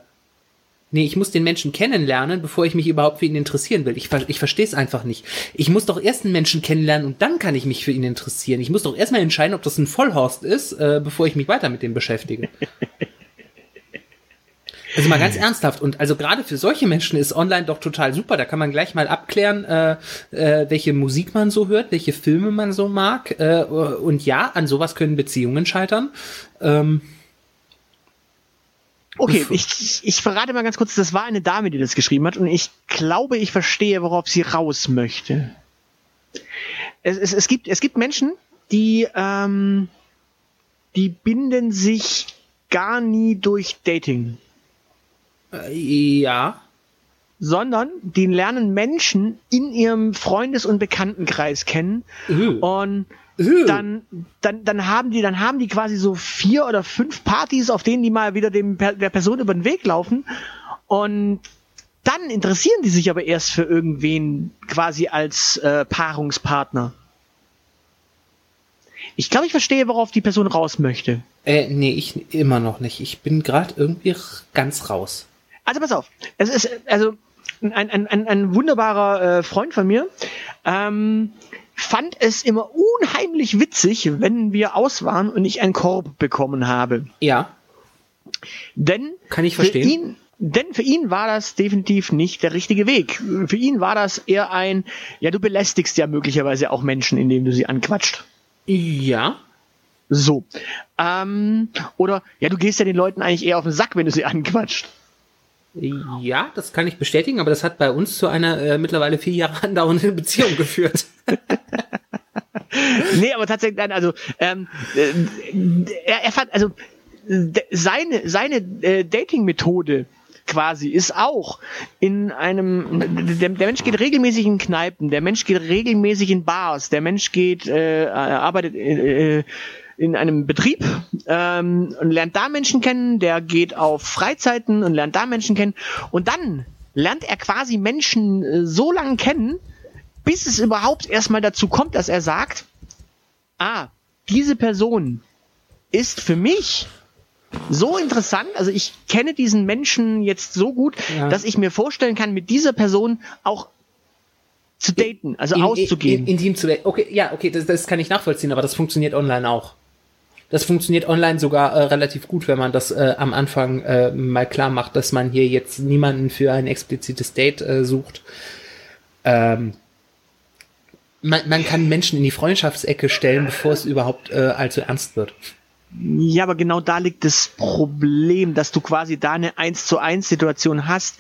Nee, ich muss den Menschen kennenlernen, bevor ich mich überhaupt für ihn interessieren will. Ich, ich verstehe es einfach nicht. Ich muss doch erst einen Menschen kennenlernen und dann kann ich mich für ihn interessieren. Ich muss doch erstmal entscheiden, ob das ein Vollhorst ist, äh, bevor ich mich weiter mit dem beschäftige. (laughs) Also mal ganz ernsthaft und also gerade für solche Menschen ist online doch total super. Da kann man gleich mal abklären, äh, äh, welche Musik man so hört, welche Filme man so mag. Äh, und ja, an sowas können Beziehungen scheitern. Ähm, Okay, ich, ich verrate mal ganz kurz, das war eine Dame, die das geschrieben hat und ich glaube, ich verstehe, worauf sie raus möchte. Es, es, es, gibt, es gibt Menschen, die, ähm, die binden sich gar nie durch Dating, äh, ja. Sondern die lernen Menschen in ihrem Freundes- und Bekanntenkreis kennen Äh. und Äh. dann, dann, dann haben die, dann haben die quasi so vier oder fünf Partys, auf denen die mal wieder dem, der Person über den Weg laufen. Und dann interessieren die sich aber erst für irgendwen quasi als äh, Paarungspartner. Ich glaube, ich verstehe, worauf die Person raus möchte. Äh, nee, ich immer noch nicht. Ich bin gerade irgendwie ganz raus. Also pass auf. Es ist also ein, ein, ein, ein wunderbarer äh, Freund von mir. Ähm, fand es immer unheimlich witzig, wenn wir aus waren und ich einen Korb bekommen habe. Ja, Denn Kann ich für verstehen. ihn, denn für ihn war das definitiv nicht der richtige Weg. Für ihn war das eher ein, ja, du belästigst ja möglicherweise auch Menschen, indem du sie anquatscht. ja. So. Ähm, oder, ja, du gehst ja den Leuten eigentlich eher auf den Sack, wenn du sie anquatscht. Ja, das kann ich bestätigen, aber das hat bei uns zu einer äh, mittlerweile vier Jahre (laughs) andauernden Beziehung geführt. (laughs) Nee, aber tatsächlich, nein, also ähm, äh, er, er fand, also seine, seine äh, Dating-Methode quasi ist auch in einem, der, der Mensch geht regelmäßig in Kneipen, der Mensch geht regelmäßig in Bars, der Mensch geht, äh, arbeitet äh, in einem Betrieb ähm, und lernt da Menschen kennen, der geht auf Freizeiten und lernt da Menschen kennen und dann lernt er quasi Menschen äh, so lange kennen, bis es überhaupt erstmal dazu kommt, dass er sagt, ah, diese Person ist für mich so interessant, also ich kenne diesen Menschen jetzt so gut, Ja. dass ich mir vorstellen kann, mit dieser Person auch zu daten, also auszugehen. In, in, intim zu Okay, ja, okay, das, das kann ich nachvollziehen, aber das funktioniert online auch. Das funktioniert online sogar äh, relativ gut, wenn man das äh, am Anfang äh, mal klar macht, dass man hier jetzt niemanden für ein explizites Date äh, sucht. Ähm, man, man kann Menschen in die Freundschaftsecke stellen, bevor es überhaupt äh, allzu ernst wird. Ja, aber genau da liegt das Problem, dass du quasi da eine 1 zu 1 Situation hast,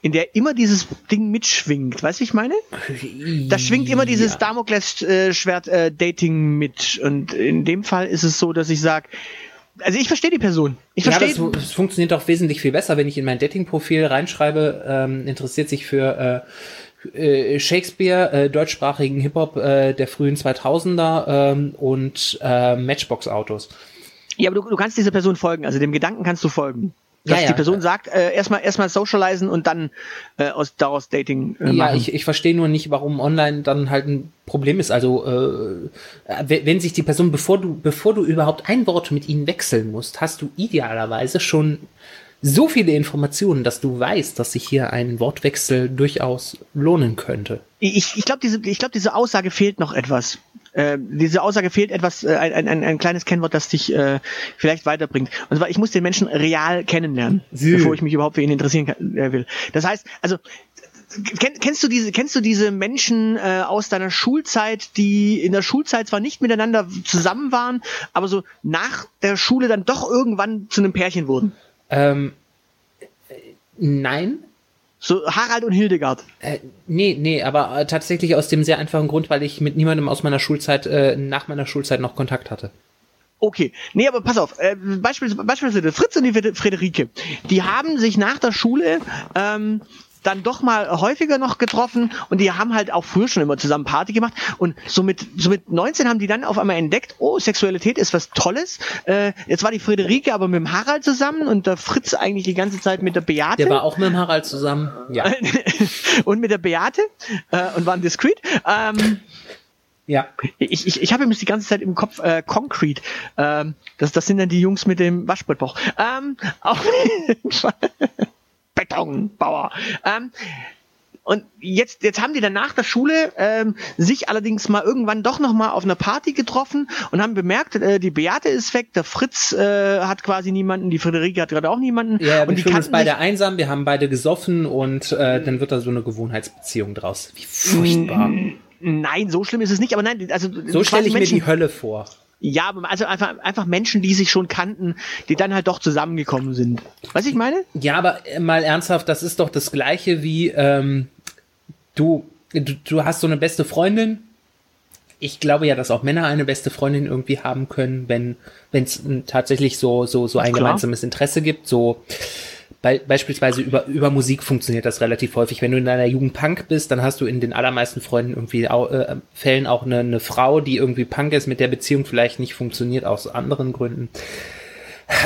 in der immer dieses Ding mitschwingt. Weißt du, ich meine? Da schwingt immer dieses Ja. Damoklesschwert äh, Dating mit. Und in dem Fall ist es so, dass ich sage, also ich verstehe die Person. Ich Ja, verstehe. aber es, es funktioniert doch wesentlich viel besser, wenn ich in mein Dating-Profil reinschreibe, ähm, interessiert sich für äh, äh, Shakespeare, äh, deutschsprachigen Hip-Hop äh, der frühen 2000er ähm, und äh, Matchbox-Autos. Ja, aber du, du kannst dieser Person folgen, also dem Gedanken kannst du folgen. Dass Ja, ja. die Person sagt, äh, erstmal erstmal socialisen und dann äh, aus daraus Dating äh, Ja, machen. ich, ich verstehe nur nicht, warum online dann halt ein Problem ist. Also äh, wenn wenn sich die Person, bevor du, bevor du überhaupt ein Wort mit ihnen wechseln musst, hast du idealerweise schon so viele Informationen, dass du weißt, dass sich hier ein Wortwechsel durchaus lohnen könnte. Ich, ich glaube, diese, ich glaub, diese Aussage fehlt noch etwas. Äh, diese Aussage fehlt etwas, äh, ein, ein, ein, ein kleines Kennwort, das dich äh, vielleicht weiterbringt. Und zwar, ich muss den Menschen real kennenlernen, Sie. bevor ich mich überhaupt für ihn interessieren kann, äh, will. Das heißt, also kenn, kennst du diese, kennst du diese Menschen äh, aus deiner Schulzeit, die in der Schulzeit zwar nicht miteinander zusammen waren, aber so nach der Schule dann doch irgendwann zu einem Pärchen wurden? Ähm, äh, nein. So Harald und Hildegard. Äh, nee, nee, aber äh, tatsächlich aus dem sehr einfachen Grund, weil ich mit niemandem aus meiner Schulzeit, äh, nach meiner Schulzeit noch Kontakt hatte. Okay, nee, aber pass auf, äh, beispielsweise, beispielsweise Fritz und die Frederike, die haben sich nach der Schule ähm, dann doch mal häufiger noch getroffen und die haben halt auch früher schon immer zusammen Party gemacht und so mit, so mit 19 haben die dann auf einmal entdeckt, oh, Sexualität ist was Tolles. Äh, jetzt war die Friederike aber mit dem Harald zusammen und der Fritz eigentlich die ganze Zeit mit der Beate. Der war auch mit dem Harald zusammen. Ja. (laughs) und mit der Beate äh, und waren diskret. Ähm, ja. ich, ich, ich habe übrigens die ganze Zeit im Kopf äh, Concrete. Ähm, das, das sind dann die Jungs mit dem Waschbrettbauch. Ähm, auf jeden Fall. Betonbauer. Ähm, und jetzt, jetzt haben die dann nach der Schule ähm, sich allerdings mal irgendwann doch noch mal auf einer Party getroffen und haben bemerkt, äh, die Beate ist weg, der Fritz äh, hat quasi niemanden, die Friederike hat gerade auch niemanden. Ja, und wir die fühlen uns beide einsam, wir haben beide gesoffen und äh, dann wird da so eine Gewohnheitsbeziehung draus. Wie furchtbar. Nein, so schlimm ist es nicht, aber nein, also So stelle ich mir Menschen, die Hölle vor. Ja, aber also einfach, einfach Menschen, die sich schon kannten, die dann halt doch zusammengekommen sind. Was ich meine? Ja, aber äh, mal ernsthaft, das ist doch das gleiche wie ähm, du, du, du hast so eine beste Freundin. Ich glaube ja, dass auch Männer eine beste Freundin irgendwie haben können, wenn wenn es tatsächlich so so so ein Klar. gemeinsames Interesse gibt. So Be beispielsweise über über Musik funktioniert das relativ häufig. Wenn du in deiner Jugend Punk bist, dann hast du in den allermeisten Freunden irgendwie au äh, Fällen auch eine, eine Frau, die irgendwie Punk ist, mit der Beziehung vielleicht nicht funktioniert aus anderen Gründen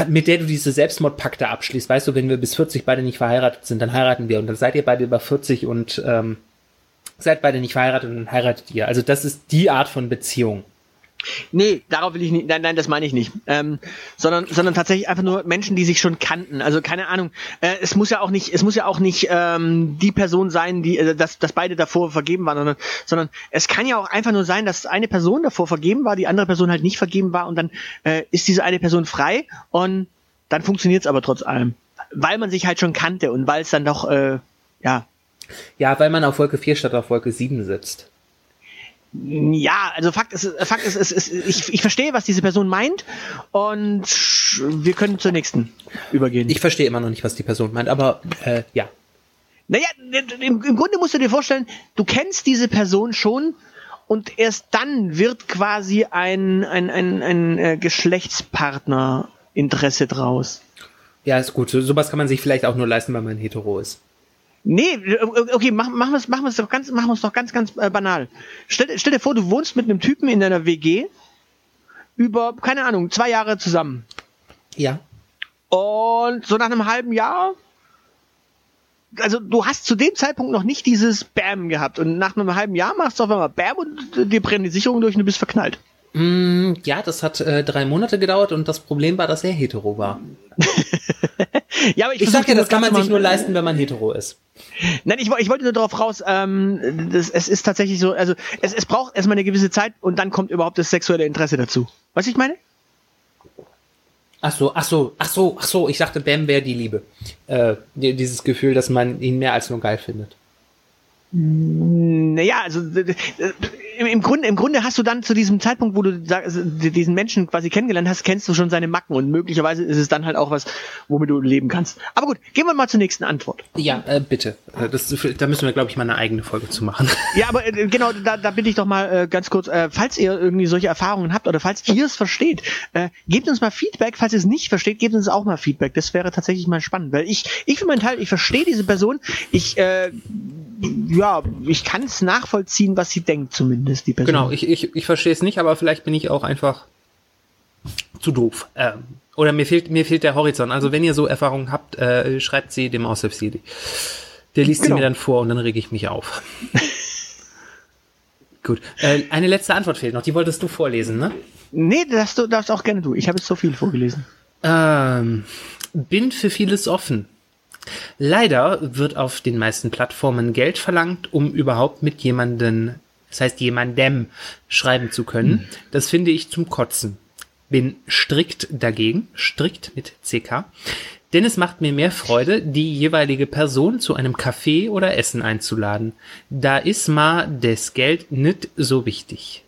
mit der du diese Selbstmordpakte abschließt. Weißt du, wenn wir bis 40 beide nicht verheiratet sind, dann heiraten wir und dann seid ihr beide über 40 und ähm, seid beide nicht verheiratet und dann heiratet ihr. Also das ist die Art von Beziehung. Nee, darauf will ich nicht, nein, nein, das meine ich nicht. Ähm, sondern, sondern tatsächlich einfach nur Menschen, die sich schon kannten. Also keine Ahnung. Äh, es muss ja auch nicht, es muss ja auch nicht ähm, die Person sein, die, äh, dass, dass beide davor vergeben waren, sondern, sondern es kann ja auch einfach nur sein, dass eine Person davor vergeben war, die andere Person halt nicht vergeben war und dann äh, ist diese eine Person frei und dann funktioniert es aber trotz allem. Weil man sich halt schon kannte und weil es dann doch, äh, ja, Ja, weil man auf Wolke 4 statt auf Wolke 7 sitzt. Ja, also Fakt ist, Fakt ist, ist, ist ich, ich verstehe, was diese Person meint und wir können zur nächsten übergehen. Ich verstehe immer noch nicht, was die Person meint, aber äh, ja. naja, im, im Grunde musst du dir vorstellen, du kennst diese Person schon und erst dann wird quasi ein, ein, ein, ein äh, Geschlechtspartner Interesse draus. Ja, ist gut. So, sowas kann man sich vielleicht auch nur leisten, weil man hetero ist. Nee, okay, machen machen wir es wir's doch ganz machen wir's doch ganz ganz äh, banal. Stell, stell dir vor, du wohnst mit einem Typen in deiner WG über keine Ahnung, zwei Jahre zusammen. Ja. Und so nach einem halben Jahr, also du hast zu dem Zeitpunkt noch nicht dieses Bam gehabt. Und nach einem halben Jahr machst du auf einmal Bam und dir brennen die Sicherungen durch und du bist verknallt. Mm, ja, das hat äh, drei Monate gedauert und das Problem war, dass er hetero war. (laughs) Ja, aber Ich versuch sag dir das kann man sich nur leisten, wenn man hetero ist. Nein, ich, ich wollte nur darauf raus, ähm, das, es ist tatsächlich so, also es, es braucht erstmal eine gewisse Zeit und dann kommt überhaupt das sexuelle Interesse dazu. Was ich meine? Ach so, ach so, ach so, ach so, ich dachte, Bam wäre die Liebe. Äh, die- dieses Gefühl, dass man ihn mehr als nur geil findet. Naja, also im, im, Grunde, Im Grunde hast du dann zu diesem Zeitpunkt, wo du diesen Menschen quasi kennengelernt hast, kennst du schon seine Macken und möglicherweise ist es dann halt auch was, womit du leben kannst. Aber gut, gehen wir mal zur nächsten Antwort. Ja, äh, bitte. Äh, das, da müssen wir, glaube ich, mal eine eigene Folge zu machen. (laughs) Ja, aber äh, genau, da, da bitte ich doch mal äh, ganz kurz, äh, falls ihr irgendwie solche Erfahrungen habt oder falls ihr es versteht, äh, gebt uns mal Feedback. Falls ihr es nicht versteht, gebt uns auch mal Feedback. Das wäre tatsächlich mal spannend, weil ich, ich für meinen Teil, ich verstehe diese Person. Ich, äh, ja, ich kann es nachvollziehen, was sie denkt zumindest, die Person. Genau, ich, ich, ich verstehe es nicht, aber vielleicht bin ich auch einfach zu doof. Ähm, oder mir fehlt, mir fehlt der Horizont. Also wenn ihr so Erfahrungen habt, äh, schreibt sie dem Aushilfsjedi. Der liest genau. sie mir dann vor und dann rege ich mich auf. (laughs) Gut. Äh, eine letzte Antwort fehlt noch. Die wolltest du vorlesen, ne? Nee, das du darfst auch gerne du. Ich habe jetzt so viel vorgelesen. Ähm, bin für vieles offen. Leider wird auf den meisten Plattformen Geld verlangt, um überhaupt mit jemanden, das heißt jemandem, schreiben zu können. Hm. Das finde ich zum Kotzen. Bin strikt dagegen, strikt mit CK, denn es macht mir mehr Freude, die jeweilige Person zu einem Kaffee oder Essen einzuladen. Da ist ma das Geld nicht so wichtig.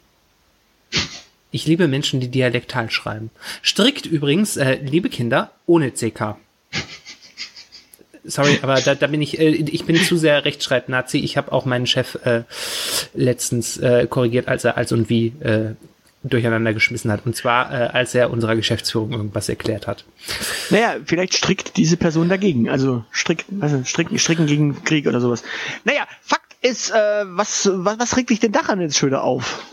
Ich liebe Menschen, die dialektal schreiben. Strikt übrigens, äh, liebe Kinder, ohne CK. Sorry, aber da, da bin ich, äh, ich bin zu sehr Rechtschreib-Nazi. Ich habe auch meinen Chef äh, letztens äh, korrigiert, als er als und wie äh, durcheinander geschmissen hat. Und zwar, äh, als er unserer Geschäftsführung irgendwas erklärt hat. Naja, vielleicht strickt diese Person dagegen. Also strick, also stricken, stricken gegen Krieg oder sowas. Naja, Fakt ist, äh, was, was, was regt dich denn daran jetzt schon auf?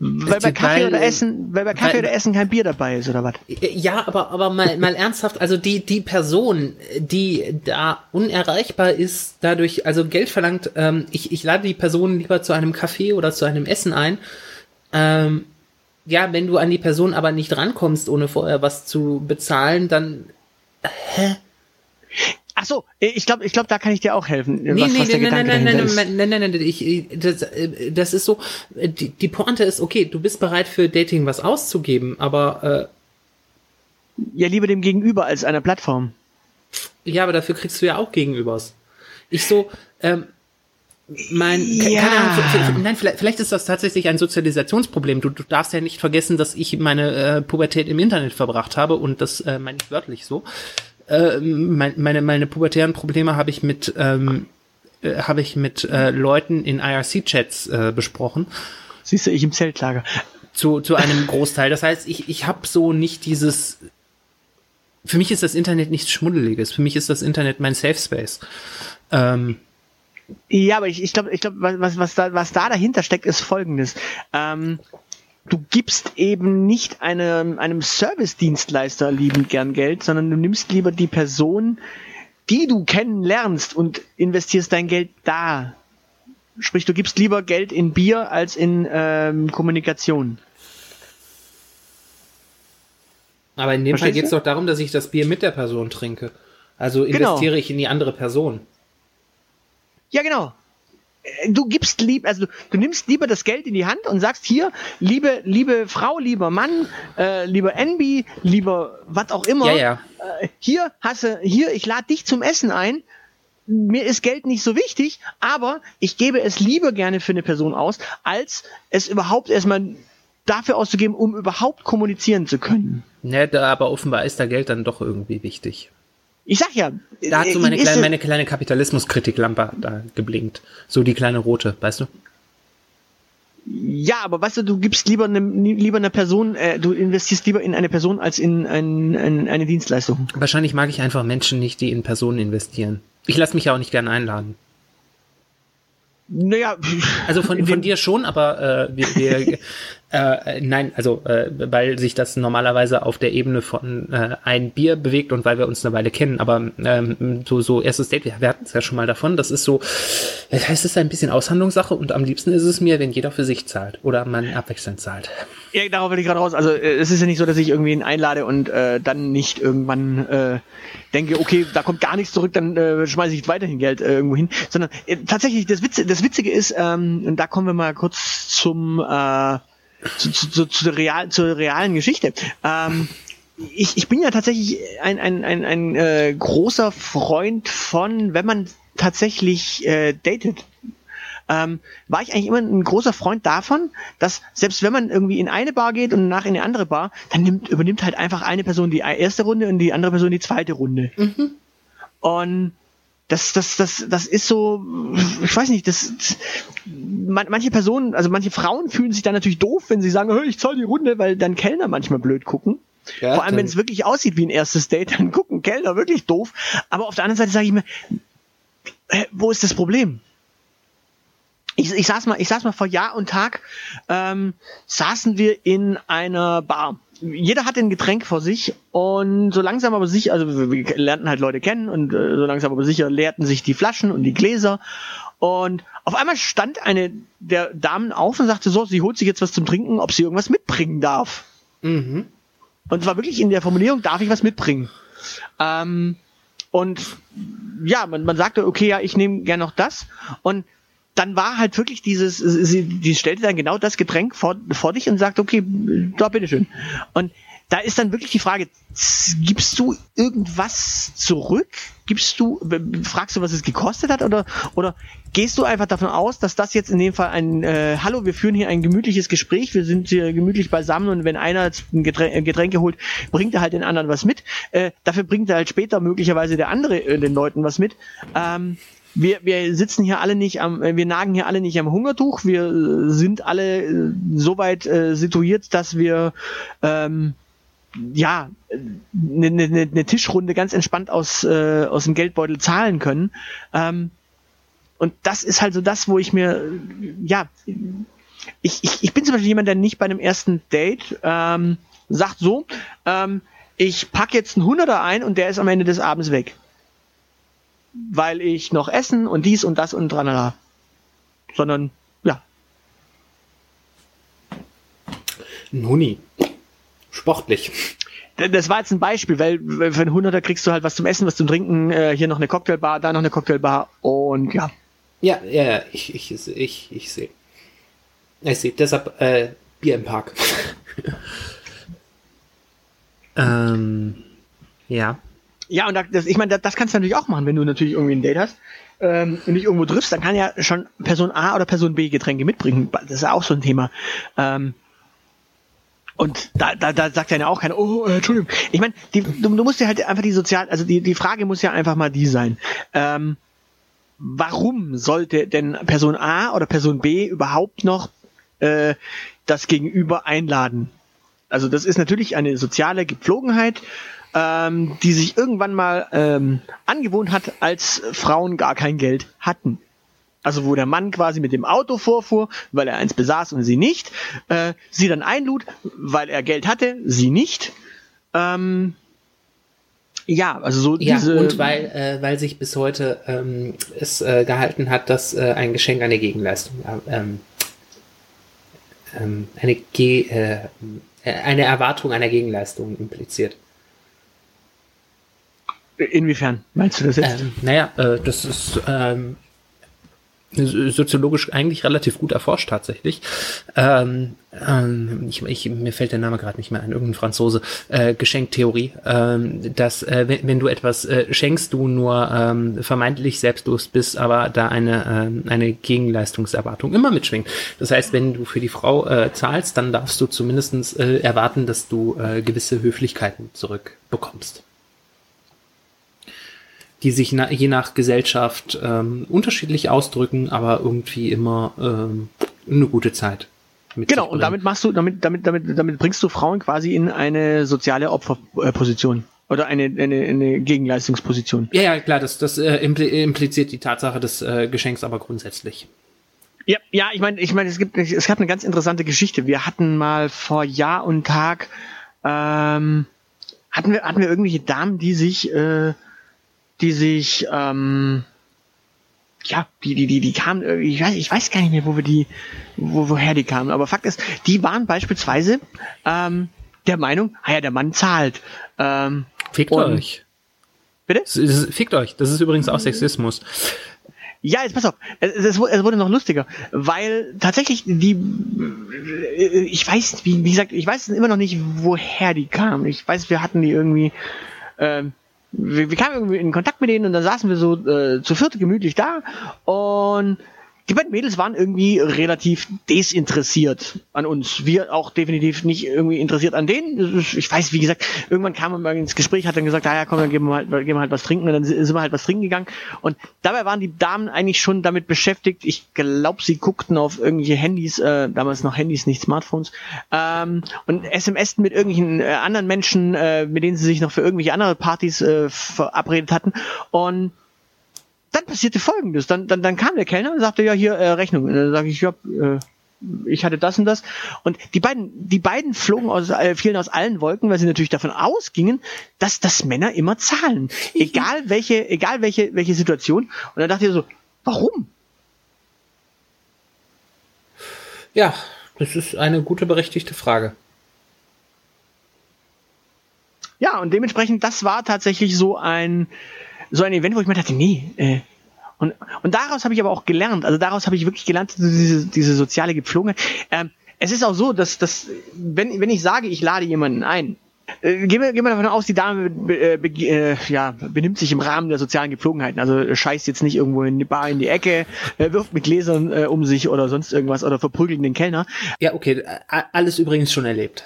Weil bei Kaffee oder Essen, weil bei Kaffee weil, oder Essen kein Bier dabei ist, oder was? Ja, aber, aber mal, mal ernsthaft, also die, die Person, die da unerreichbar ist, dadurch, also Geld verlangt, ähm, ich, ich lade die Person lieber zu einem Kaffee oder zu einem Essen ein. Ähm, ja, wenn du an die Person aber nicht rankommst, ohne vorher was zu bezahlen, dann, hä? Ach so, äh, ich glaube, ich glaube, da kann ich dir auch helfen. Äh, nee, was, nee, was nee, nee, nee, nee, nee, nee, nee, nee, nee, nee, das, äh, das ist so, die, die Pointe ist, okay, du bist bereit für Dating was auszugeben, aber äh, Ja, lieber dem Gegenüber als einer Plattform. Ja, aber dafür kriegst du ja auch Gegenübers. Ich so, ähm, mein, ja. keine Ahnung, nein, vielleicht, vielleicht ist das tatsächlich ein Sozialisationsproblem. Du, du darfst ja nicht vergessen, dass ich meine äh, Pubertät im Internet verbracht habe und das äh, meine ich wörtlich so äh, mein, meine, meine pubertären Probleme habe ich mit, ähm, äh, habe ich mit äh, Leuten in IRC-Chats äh, besprochen. Siehst du, ich im Zeltlager. Zu, zu einem Großteil. Das heißt, ich, ich habe so nicht dieses. Für mich ist das Internet nichts Schmuddeliges. Für mich ist das Internet mein Safe Space. Ähm, ja, aber ich, ich glaube, ich glaub, was, was, da, was da dahinter steckt, ist folgendes. Ähm, du gibst eben nicht einem, einem Service-Dienstleister liebend gern Geld, sondern du nimmst lieber die Person, die du kennenlernst und investierst dein Geld da. Sprich, du gibst lieber Geld in Bier als in ähm, Kommunikation. Aber in dem Verstehst Fall geht es doch darum, dass ich das Bier mit der Person trinke. Also investiere genau. ich in die andere Person. Ja, genau du gibst lieb, also du, du, nimmst lieber das Geld in die Hand und sagst hier, liebe, liebe Frau, lieber Mann, äh, lieber Enby, lieber was auch immer, ja, ja. Äh, hier hasse, hier, ich lade dich zum Essen ein. Mir ist Geld nicht so wichtig, aber ich gebe es lieber gerne für eine Person aus, als es überhaupt erstmal dafür auszugeben, um überhaupt kommunizieren zu können. Ne, aber offenbar ist da Geld dann doch irgendwie wichtig. Ich sag ja. Da hat so meine, kleine, meine kleine Kapitalismuskritiklampe da geblinkt. So die kleine rote, weißt du? Ja, aber weißt du, du gibst lieber eine, lieber eine Person, äh, du investierst lieber in eine Person als in ein, ein, eine Dienstleistung. Wahrscheinlich mag ich einfach Menschen nicht, die in Personen investieren. Ich lasse mich ja auch nicht gerne einladen. Naja, also von, von dir schon, aber äh, wir, wir (laughs) äh, nein, also äh, weil sich das normalerweise auf der Ebene von äh, ein Bier bewegt und weil wir uns eine Weile kennen, aber ähm, so so erstes Date, wir, hatten es ja schon mal davon, das ist so, es ist ein bisschen Aushandlungssache und am liebsten ist es mir, wenn jeder für sich zahlt oder man abwechselnd zahlt. Ja, darauf will ich gerade raus. Also äh, es ist ja nicht so, dass ich irgendwie ihn einlade und äh, dann nicht irgendwann äh, denke, okay, da kommt gar nichts zurück, dann äh, schmeiße ich weiterhin Geld äh, irgendwo hin. Sondern äh, tatsächlich, das, Witze, das Witzige ist, ähm, und da kommen wir mal kurz zum äh, zu, zu, zu, der, real, zur realen Geschichte. Ähm, ich, ich bin ja tatsächlich ein, ein, ein, ein äh, großer Freund von, wenn man tatsächlich äh, datet, ähm, war ich eigentlich immer ein großer Freund davon, dass selbst wenn man irgendwie in eine Bar geht und nach in eine andere Bar, dann nimmt, übernimmt halt einfach eine Person die erste Runde und die andere Person die zweite Runde. Mhm. Und das, das, das, das ist so, ich weiß nicht, das, manche Personen, also manche Frauen fühlen sich dann natürlich doof, wenn sie sagen, ich zahle die Runde, weil dann Kellner manchmal blöd gucken. Ja, Vor allem, wenn es wirklich aussieht wie ein erstes Date, dann gucken Kellner wirklich doof. Aber auf der anderen Seite sage ich mir, wo ist das Problem? Ich, ich saß mal, ich saß mal vor Jahr und Tag, ähm, saßen wir in einer Bar. Jeder hatte ein Getränk vor sich und so langsam aber sicher, also wir lernten halt Leute kennen und äh, so langsam aber sicher leerten sich die Flaschen und die Gläser und auf einmal stand eine der Damen auf und sagte so, sie holt sich jetzt was zum Trinken, ob sie irgendwas mitbringen darf. Mhm. Und zwar wirklich in der Formulierung, darf ich was mitbringen? Ähm, und ja, man, man sagte, okay, ja, ich nehme gern noch das. Und dann war halt wirklich dieses, sie, die stellte dann genau das Getränk vor, vor dich und sagt, okay, da bitteschön. Und da ist dann wirklich die Frage, gibst du irgendwas zurück? Gibst du, fragst du, was es gekostet hat oder, oder gehst du einfach davon aus, dass das jetzt in dem Fall ein, äh, hallo, wir führen hier ein gemütliches Gespräch, wir sind hier gemütlich beisammen und wenn einer ein Getränk, Getränke holt, bringt er halt den anderen was mit. Äh, dafür bringt er halt später möglicherweise der andere äh, den Leuten was mit. Ähm, wir, wir sitzen hier alle nicht am, äh, wir nagen hier alle nicht am Hungertuch. Wir äh, sind alle äh, so weit äh, situiert, dass wir ähm, ja eine ne, ne, ne Tischrunde ganz entspannt aus äh, aus dem Geldbeutel zahlen können. Ähm, und das ist halt so das, wo ich mir ja ich, ich, ich bin zum Beispiel jemand, der nicht bei einem ersten Date ähm, sagt so, ähm, ich pack jetzt einen Hunderter ein und der ist am Ende des Abends weg weil ich noch essen und dies und das und dran, sondern ja. Nuni. Sportlich. Das war jetzt ein Beispiel, weil für einen Hunderter kriegst du halt was zum Essen, was zum Trinken, äh, hier noch eine Cocktailbar, da noch eine Cocktailbar und ja. Ja, ja, ja, ich, ich, ich, ich sehe. Ich sehe, deshalb äh, Bier im Park. (laughs) ähm, ja. Ja, und das, ich meine, das, das kannst du natürlich auch machen, wenn du natürlich irgendwie ein Date hast ähm, und dich irgendwo triffst, dann kann ja schon Person A oder Person B Getränke mitbringen. Das ist ja auch so ein Thema. Ähm, und da, da, da sagt ja auch keiner, oh, äh, Entschuldigung. Ich meine, du, du musst ja halt einfach die sozial, also die, die Frage muss ja einfach mal die sein. Ähm, warum sollte denn Person A oder Person B überhaupt noch äh, das Gegenüber einladen? Also das ist natürlich eine soziale Gepflogenheit ähm, die sich irgendwann mal ähm, angewohnt hat, als Frauen gar kein Geld hatten. Also wo der Mann quasi mit dem Auto vorfuhr, weil er eins besaß und sie nicht, äh, sie dann einlud, weil er Geld hatte, sie nicht. Ähm, ja, also so ja, diese. Und weil, äh, weil sich bis heute ähm, es äh, gehalten hat, dass äh, ein Geschenk eine Gegenleistung, ähm, ähm, eine, Ge äh, eine Erwartung einer Gegenleistung impliziert. Inwiefern meinst du das jetzt? Ähm, naja, äh, das ist ähm, soziologisch eigentlich relativ gut erforscht tatsächlich. Ähm, ähm, ich, ich, mir fällt der Name gerade nicht mehr ein, irgendein Franzose, äh, Geschenktheorie, ähm, dass äh, wenn, wenn, du etwas äh, schenkst, du nur ähm, vermeintlich selbstlos bist, aber da eine, ähm, eine Gegenleistungserwartung immer mitschwingt. Das heißt, wenn du für die Frau äh, zahlst, dann darfst du zumindestens äh, erwarten, dass du äh, gewisse Höflichkeiten zurückbekommst die sich na, je nach Gesellschaft ähm, unterschiedlich ausdrücken, aber irgendwie immer ähm, eine gute Zeit. Genau, und damit machst du, damit, damit, damit, damit bringst du Frauen quasi in eine soziale Opferposition. Oder eine, eine, eine Gegenleistungsposition. Ja, ja, klar, das, das äh, impliziert die Tatsache des äh, Geschenks aber grundsätzlich. Ja, ja, ich meine, ich meine, es gibt, es gab eine ganz interessante Geschichte. Wir hatten mal vor Jahr und Tag, ähm, hatten wir, hatten wir irgendwelche Damen, die sich äh, die sich, ähm, ja, die, die, die, die kamen, irgendwie, ich weiß, ich weiß gar nicht mehr, wo wir die, wo, woher die kamen, aber Fakt ist, die waren beispielsweise ähm, der Meinung, ah ja, der Mann zahlt. Ähm, Fickt euch. Bitte? Fickt euch. Das ist übrigens auch Sexismus. Ja, jetzt pass auf, es, es, wurde noch lustiger, weil tatsächlich die, ich weiß, wie, wie gesagt, ich weiß immer noch nicht, woher die kamen. Ich weiß, wir hatten die irgendwie, ähm, wir, wir kamen irgendwie in Kontakt mit denen und dann saßen wir so äh, zu vierte gemütlich da und die beiden Mädels waren irgendwie relativ desinteressiert an uns. Wir auch definitiv nicht irgendwie interessiert an denen. Ich weiß, wie gesagt, irgendwann kam man mal ins Gespräch, hat dann gesagt, ah ja, komm, dann geben wir halt, geben wir halt was trinken. Und dann sind wir halt was trinken gegangen. Und dabei waren die Damen eigentlich schon damit beschäftigt. Ich glaube, sie guckten auf irgendwelche Handys, äh, damals noch Handys, nicht Smartphones, ähm, und SMS mit irgendwelchen äh, anderen Menschen, äh, mit denen sie sich noch für irgendwelche andere Partys äh, verabredet hatten. Und dann passierte folgendes. Dann, dann, dann kam der Kellner und sagte, ja, hier äh, Rechnung. Und dann sage ich, ja, äh, ich hatte das und das. Und die beiden, die beiden flogen aus, äh, fielen aus allen Wolken, weil sie natürlich davon ausgingen, dass das Männer immer zahlen. Egal welche, egal welche, welche Situation. Und dann dachte ich so, warum? Ja, das ist eine gute berechtigte Frage. Ja, und dementsprechend, das war tatsächlich so ein, so ein Event, wo ich mir dachte, nee, äh, und, und daraus habe ich aber auch gelernt, also daraus habe ich wirklich gelernt, diese, diese soziale Gepflogenheit. Ähm, es ist auch so, dass, dass wenn, wenn ich sage, ich lade jemanden ein, äh, gehen, wir, gehen wir davon aus, die Dame äh, äh, ja, benimmt sich im Rahmen der sozialen Gepflogenheiten. Also scheißt jetzt nicht irgendwo in die Bar in die Ecke, äh, wirft mit Gläsern äh, um sich oder sonst irgendwas oder verprügelt den Kellner. Ja, okay, alles übrigens schon erlebt.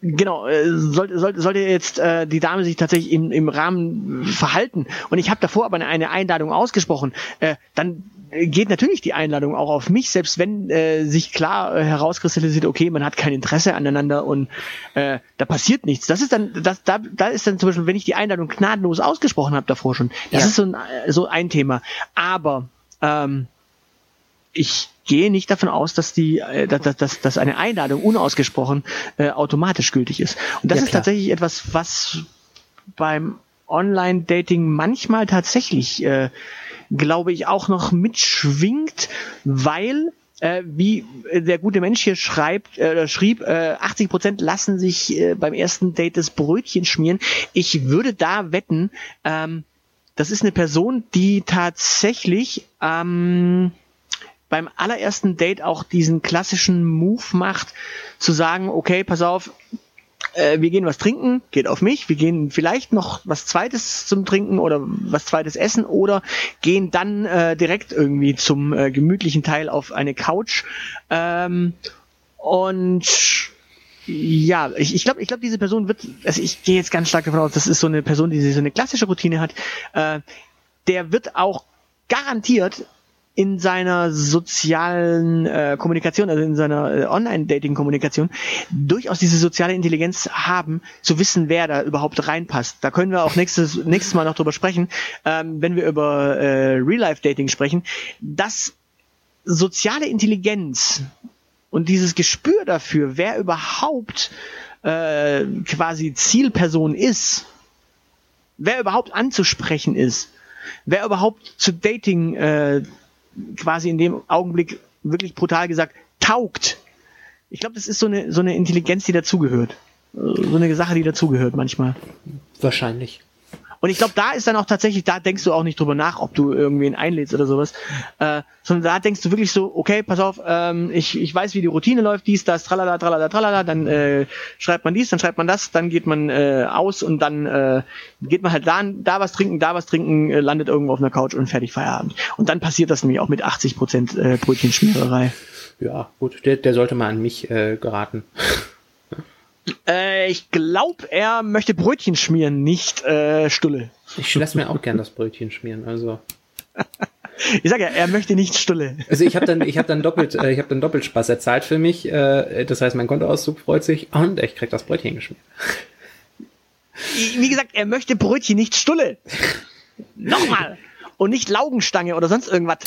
Genau, äh, sollte, sollte, sollte jetzt äh, die Dame sich tatsächlich im, im Rahmen verhalten und ich habe davor aber eine Einladung ausgesprochen, äh, dann geht natürlich die Einladung auch auf mich, selbst wenn äh, sich klar äh, herauskristallisiert, okay, man hat kein Interesse aneinander und äh, da passiert nichts. Das ist dann, das, da, da ist dann zum Beispiel, wenn ich die Einladung gnadenlos ausgesprochen habe davor schon, das ja. ist so ein, so ein Thema. Aber ähm, ich gehe nicht davon aus, dass die, äh, dass, dass, dass eine Einladung unausgesprochen äh, automatisch gültig ist. Und das ja, ist tatsächlich etwas, was beim Online-Dating manchmal tatsächlich, äh, glaube ich, auch noch mitschwingt, weil äh, wie der gute Mensch hier schreibt, äh, schrieb, äh, 80 Prozent lassen sich äh, beim ersten Date das Brötchen schmieren. Ich würde da wetten, ähm, das ist eine Person, die tatsächlich ähm, beim allerersten Date auch diesen klassischen Move macht, zu sagen, okay, pass auf, äh, wir gehen was trinken, geht auf mich, wir gehen vielleicht noch was zweites zum Trinken oder was zweites essen oder gehen dann äh, direkt irgendwie zum äh, gemütlichen Teil auf eine Couch. Ähm, und ja, ich, ich glaube, ich glaube, diese Person wird, also ich gehe jetzt ganz stark davon aus, das ist so eine Person, die so eine klassische Routine hat, äh, der wird auch garantiert in seiner sozialen äh, Kommunikation, also in seiner äh, Online-Dating-Kommunikation, durchaus diese soziale Intelligenz haben, zu wissen, wer da überhaupt reinpasst. Da können wir auch nächstes, nächstes Mal noch drüber sprechen, ähm, wenn wir über äh, Real-Life-Dating sprechen, dass soziale Intelligenz und dieses Gespür dafür, wer überhaupt äh, quasi Zielperson ist, wer überhaupt anzusprechen ist, wer überhaupt zu Dating äh, quasi in dem Augenblick wirklich brutal gesagt taugt. Ich glaube, das ist so eine, so eine Intelligenz, die dazugehört. So eine Sache, die dazugehört manchmal. Wahrscheinlich. Und ich glaube, da ist dann auch tatsächlich, da denkst du auch nicht drüber nach, ob du irgendwen einlädst oder sowas, äh, sondern da denkst du wirklich so, okay, pass auf, ähm, ich, ich weiß, wie die Routine läuft, dies, das, tralala, tralala, tralala, dann äh, schreibt man dies, dann schreibt man das, dann geht man äh, aus und dann äh, geht man halt da, da was trinken, da was trinken, äh, landet irgendwo auf einer Couch und fertig Feierabend. Und dann passiert das nämlich auch mit 80 Prozent äh, Brötchenschmiererei. Ja, gut, der, der sollte mal an mich äh, geraten. Äh, ich glaube, er möchte Brötchen schmieren, nicht äh, Stulle. Ich lasse mir auch gern das Brötchen schmieren, also. (laughs) ich sag ja, er möchte nicht Stulle. Also ich habe dann, ich habe dann doppelt, äh, ich habe dann doppelt Spaß. Er zahlt für mich, äh, das heißt, mein Kontoauszug freut sich und ich krieg das Brötchen geschmiert. Wie gesagt, er möchte Brötchen, nicht Stulle. (laughs) Nochmal. Und nicht Laugenstange oder sonst irgendwas.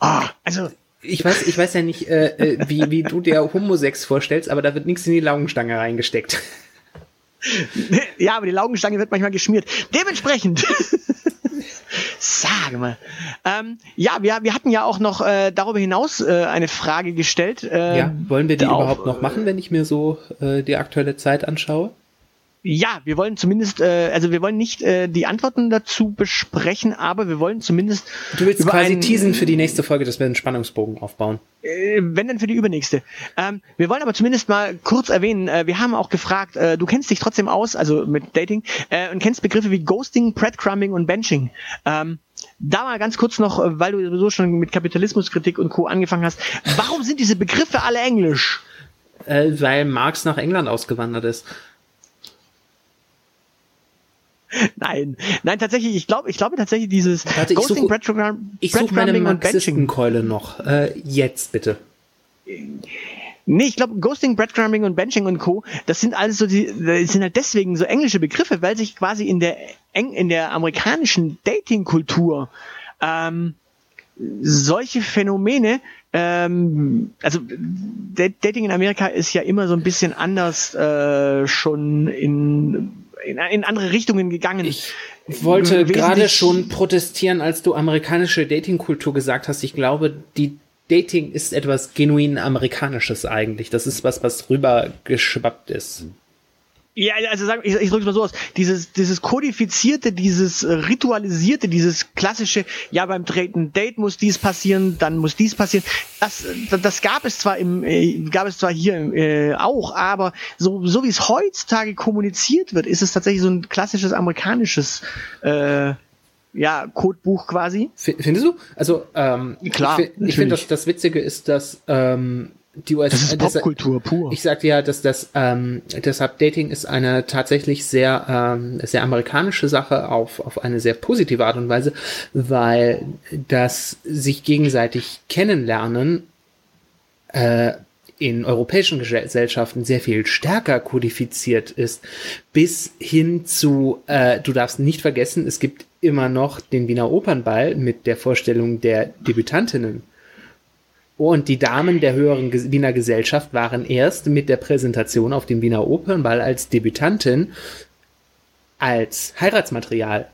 Oh, also ich weiß, ich weiß ja nicht, äh, äh, wie, wie du dir Homosex vorstellst, aber da wird nichts in die Laugenstange reingesteckt. (laughs) Ja, aber die Laugenstange wird manchmal geschmiert. Dementsprechend. (laughs) Sage mal. Ähm, ja, wir, wir hatten ja auch noch äh, darüber hinaus äh, eine Frage gestellt. Äh, ja, wollen wir die auch, überhaupt noch machen, wenn ich mir so äh, die aktuelle Zeit anschaue? Ja, wir wollen zumindest, äh, also wir wollen nicht äh, die Antworten dazu besprechen, aber wir wollen zumindest. Du willst quasi einen, teasen für die nächste Folge, dass wir einen Spannungsbogen aufbauen. Äh, wenn dann für die übernächste. Ähm, wir wollen aber zumindest mal kurz erwähnen, äh, wir haben auch gefragt, äh, du kennst dich trotzdem aus, also mit Dating, äh, und kennst Begriffe wie Ghosting, Breadcrumbing und Benching. Ähm, da mal ganz kurz noch, äh, weil du sowieso schon mit Kapitalismuskritik und Co. angefangen hast. Warum sind diese Begriffe alle Englisch? Äh, weil Marx nach England ausgewandert ist. (laughs) Nein, nein, tatsächlich, ich glaube, ich glaube tatsächlich dieses Warte, ich Ghosting, suche, ich suche meine Marxistenkeule noch. Äh, jetzt bitte. Nee, ich glaube, Ghosting, Breadcrumbing und Benching und Co., das sind alles so die, das sind halt deswegen so englische Begriffe, weil sich quasi in der eng, in der amerikanischen Dating-Kultur ähm, solche Phänomene, ähm, also Dating in Amerika ist ja immer so ein bisschen anders äh, schon in in, in andere Richtungen gegangen. Ich wollte gerade schon protestieren, als du amerikanische Datingkultur gesagt hast. Ich glaube, die Dating ist etwas genuin Amerikanisches eigentlich. Das ist was, was rübergeschwappt ist. Ja, also sagen, ich, ich drücke es mal so aus. Dieses, dieses kodifizierte, dieses ritualisierte, dieses klassische, ja, beim dritten Date muss dies passieren, dann muss dies passieren. Das, das gab es zwar im, äh, gab es zwar hier äh, auch, aber so, so wie es heutzutage kommuniziert wird, ist es tatsächlich so ein klassisches amerikanisches äh, ja, Codebuch quasi. Findest du? Also, ähm, Klar, ich, ich finde, das, das Witzige ist, dass ähm, die US das ist Popkultur pur. Ich sagte ja, dass das ähm, deshalb Dating ist eine tatsächlich sehr ähm, sehr amerikanische Sache auf auf eine sehr positive Art und Weise, weil das sich gegenseitig kennenlernen äh, in europäischen Gesellschaften sehr viel stärker kodifiziert ist, bis hin zu, äh, du darfst nicht vergessen, es gibt immer noch den Wiener Opernball mit der Vorstellung der Debütantinnen. Und die Damen der höheren Wiener Gesellschaft waren erst mit der Präsentation auf dem Wiener Opernball als Debütantin als Heiratsmaterial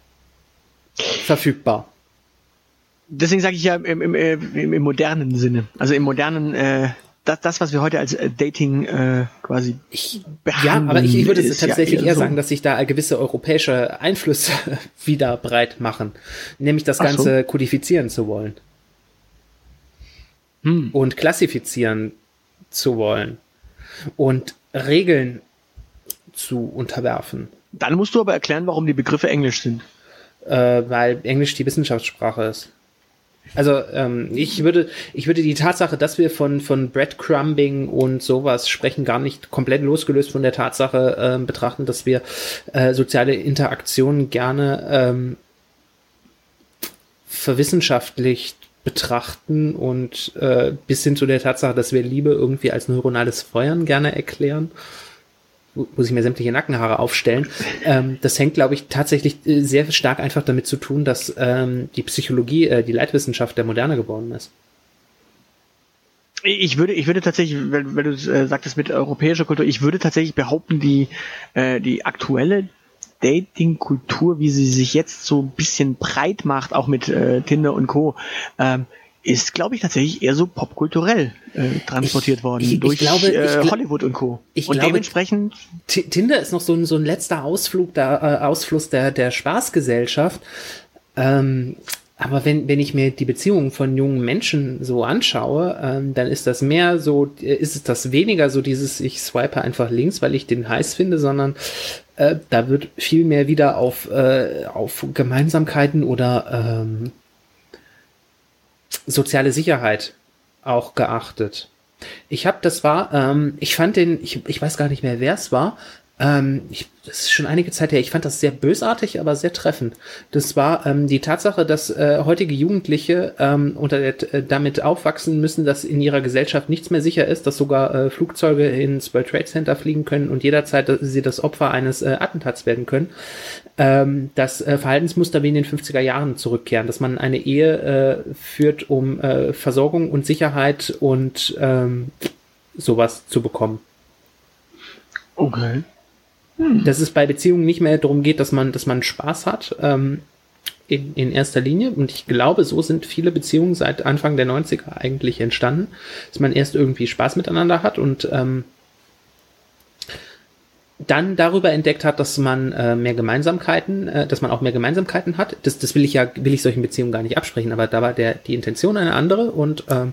verfügbar. Deswegen sage ich ja im, im, im, im, modernen Sinne. Also im modernen, äh, das, das, was wir heute als äh, Dating äh, quasi ich, Ja, aber ich, ich würde tatsächlich ja eher, eher sagen, dass sich da gewisse europäische Einflüsse (laughs) wieder breit machen. Nämlich das Ganze so. kodifizieren zu wollen hm. und klassifizieren zu wollen und Regeln zu unterwerfen. Dann musst du aber erklären, warum die Begriffe Englisch sind. Äh, weil Englisch die Wissenschaftssprache ist. Also ähm, ich würde, ich würde die Tatsache, dass wir von von Breadcrumbing und sowas sprechen, gar nicht komplett losgelöst von der Tatsache äh, betrachten, dass wir äh, soziale Interaktionen gerne ähm, verwissenschaftlicht betrachten und äh, bis hin zu der Tatsache, dass wir Liebe irgendwie als neuronales Feuern gerne erklären, muss ich mir sämtliche Nackenhaare aufstellen. (laughs) Ähm, das hängt, glaube ich, tatsächlich äh, sehr stark einfach damit zu tun, dass ähm, die Psychologie, äh, die Leitwissenschaft der Moderne geworden ist. Ich würde, ich würde tatsächlich, wenn, wenn du äh, sagtest mit europäischer Kultur, ich würde tatsächlich behaupten, die, äh, die aktuelle Dating-Kultur, wie sie sich jetzt so ein bisschen breit macht, auch mit äh, Tinder und Co., ähm, ist, glaube ich, tatsächlich eher so popkulturell äh, transportiert ich, worden ich, durch ich glaube, äh, Hollywood und Co. Ich und glaube, dementsprechend Tinder ist noch so ein, so ein letzter Ausflug da, äh, Ausfluss der, der Spaßgesellschaft. Ähm, aber wenn, wenn ich mir die Beziehungen von jungen Menschen so anschaue, ähm, dann ist das mehr so, äh, ist es das weniger so dieses, ich swipe einfach links, weil ich den heiß finde, sondern äh, da wird viel mehr wieder auf, äh, auf Gemeinsamkeiten oder ähm, soziale Sicherheit auch geachtet. Ich habe, das war, ähm, ich fand den, ich, ich weiß gar nicht mehr, wer es war, ähm, ich, das ist schon einige Zeit her. Ich fand das sehr bösartig, aber sehr treffend. Das war ähm, die Tatsache, dass äh, heutige Jugendliche ähm, unter der, äh, damit aufwachsen müssen, dass in ihrer Gesellschaft nichts mehr sicher ist, dass sogar äh, Flugzeuge ins World Trade Center fliegen können und jederzeit dass sie das Opfer eines äh, Attentats werden können. Ähm, dass äh, Verhaltensmuster wie in den 50er Jahren zurückkehren, dass man eine Ehe äh, führt, um äh, Versorgung und Sicherheit und ähm, sowas zu bekommen. Okay. Hm. Dass es bei Beziehungen nicht mehr darum geht, dass man, dass man Spaß hat, ähm, in, in erster Linie. Und ich glaube, so sind viele Beziehungen seit Anfang der 90er eigentlich entstanden, dass man erst irgendwie Spaß miteinander hat und ähm, dann darüber entdeckt hat, dass man äh, mehr Gemeinsamkeiten, äh, dass man auch mehr Gemeinsamkeiten hat. Das, das will ich ja, will ich solchen Beziehungen gar nicht absprechen, aber da war der die Intention eine andere und ähm,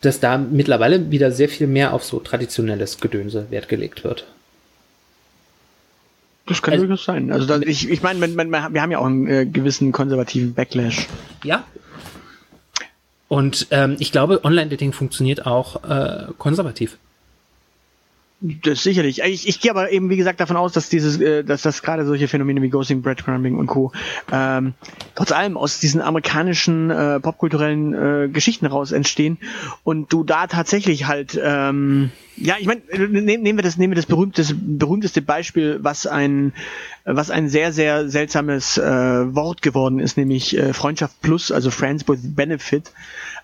dass da mittlerweile wieder sehr viel mehr auf so traditionelles Gedönse Wert gelegt wird. Das kann also, durchaus sein. Also da, ich, ich meine, wir haben ja auch einen äh, gewissen konservativen Backlash. Ja. Und ähm, ich glaube, Online-Dating funktioniert auch äh, konservativ. Das sicherlich. Ich, ich gehe aber eben, wie gesagt, davon aus, dass dieses, äh, dass das gerade solche Phänomene wie Ghosting, Breadcrumbing und Co. Ähm, trotz allem aus diesen amerikanischen äh, popkulturellen äh, Geschichten raus entstehen und du da tatsächlich halt, ähm, ja, ich meine, nehmen, nehmen wir das, nehmen wir das berühmteste, berühmteste Beispiel, was ein, was ein sehr, sehr seltsames äh, Wort geworden ist, nämlich äh, Freundschaft Plus, also Friends with Benefit.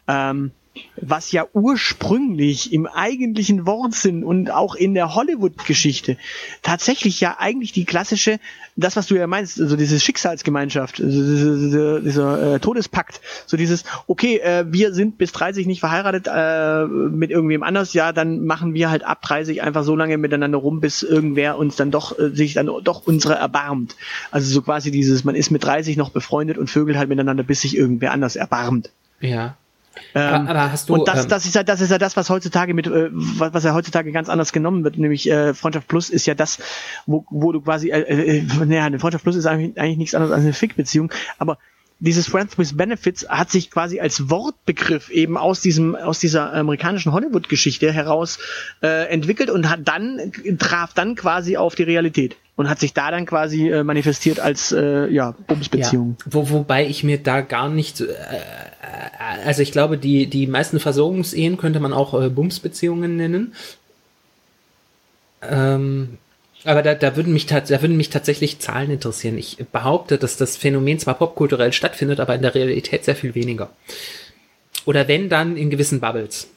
Ähm, was ja ursprünglich im eigentlichen Wortsinn und auch in der Hollywood-Geschichte tatsächlich ja eigentlich die klassische, das was du ja meinst, also diese Schicksalsgemeinschaft, also dieser, dieser äh, Todespakt, so dieses, okay, äh, wir sind bis 30 nicht verheiratet äh, mit irgendwem anders, ja, dann machen wir halt ab 30 einfach so lange miteinander rum, bis irgendwer uns dann doch äh, sich dann doch unsere erbarmt. Also so quasi dieses, man ist mit 30 noch befreundet und vögelt halt miteinander, bis sich irgendwer anders erbarmt. Ja. Ähm, aber, hast du, und das, ähm, das ist ja, das ist ja das, was heutzutage mit, äh, was, was ja heutzutage ganz anders genommen wird, nämlich äh, Freundschaft Plus ist ja das, wo, wo du quasi, äh, äh, naja, eine Freundschaft Plus ist eigentlich, eigentlich nichts anderes als eine Fick-Beziehung, aber dieses Friends with Benefits hat sich quasi als Wortbegriff eben aus diesem aus dieser amerikanischen Hollywood-Geschichte heraus äh, entwickelt und hat dann traf dann quasi auf die Realität und hat sich da dann quasi äh, manifestiert als äh, ja Bumsbeziehung. Ja, wo, wobei ich mir da gar nicht, äh, also ich glaube, die die meisten Versorgungsehen könnte man auch äh, Bumsbeziehungen nennen. Ähm, aber da, da, würden mich, da würden mich tatsächlich Zahlen interessieren. Ich behaupte, dass das Phänomen zwar popkulturell stattfindet, aber in der Realität sehr viel weniger. Oder wenn, dann in gewissen Bubbles.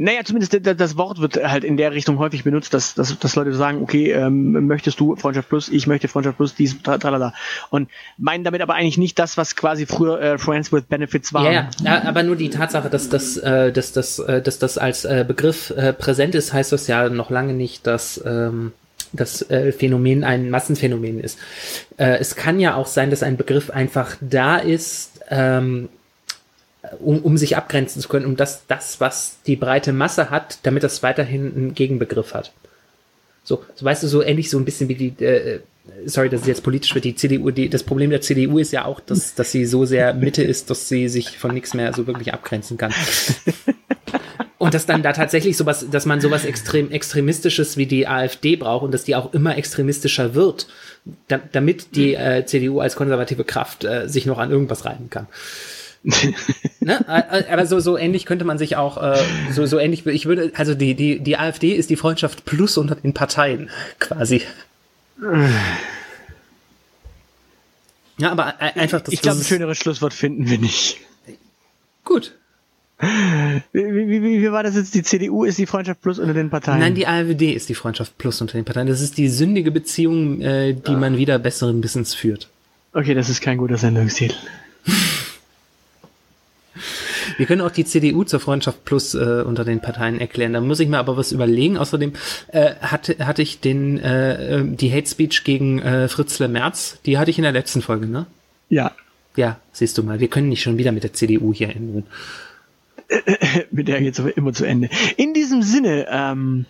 Naja, zumindest das Wort wird halt in der Richtung häufig benutzt, dass, dass, dass Leute sagen, okay, ähm, möchtest du Freundschaft Plus, ich möchte Freundschaft Plus, dies, tralala. Und meinen damit aber eigentlich nicht das, was quasi früher äh, Friends with Benefits war. Ja, ja, aber nur die Tatsache, dass das, äh, dass das, äh, dass das als äh, Begriff äh, präsent ist, heißt das ja noch lange nicht, dass ähm, das äh, Phänomen ein Massenphänomen ist. Äh, es kann ja auch sein, dass ein Begriff einfach da ist, ähm, um, um sich abgrenzen zu können, um das, das, was die breite Masse hat, damit das weiterhin einen Gegenbegriff hat. So, so weißt du, so ähnlich so ein bisschen wie die, äh, sorry, dass es jetzt politisch wird, die CDU, die, das Problem der CDU ist ja auch, dass, dass sie so sehr Mitte ist, dass sie sich von nichts mehr so wirklich abgrenzen kann. (laughs) Und dass dann da tatsächlich sowas, dass man sowas extrem extremistisches wie die AfD braucht und dass die auch immer extremistischer wird, da, damit die äh, CDU als konservative Kraft äh, sich noch an irgendwas reiben kann. (laughs) ne? Aber so, so ähnlich könnte man sich auch, äh, so, so ähnlich, ich würde, also die, die, die AfD ist die Freundschaft plus unter den Parteien, quasi. Ja, aber einfach das. Ich glaube, ein schöneres Schlusswort finden wir nicht. Gut. Wie, wie, wie, wie war das jetzt? Die CDU ist die Freundschaft plus unter den Parteien? Nein, die AfD ist die Freundschaft plus unter den Parteien. Das ist die sündige Beziehung, äh, die ah. man wieder besseren Wissens führt. Okay, das ist kein guter Sendungstitel. (laughs) Wir können auch die CDU zur Freundschaft Plus äh, unter den Parteien erklären. Da muss ich mir aber was überlegen. Außerdem äh, hatte, hatte ich den äh, die Hate Speech gegen äh, Fritzle Merz, die hatte ich in der letzten Folge, ne? Ja. Ja, siehst du mal, wir können nicht schon wieder mit der CDU hier enden. (laughs) mit der geht's aber immer zu Ende. In diesem Sinne, ähm,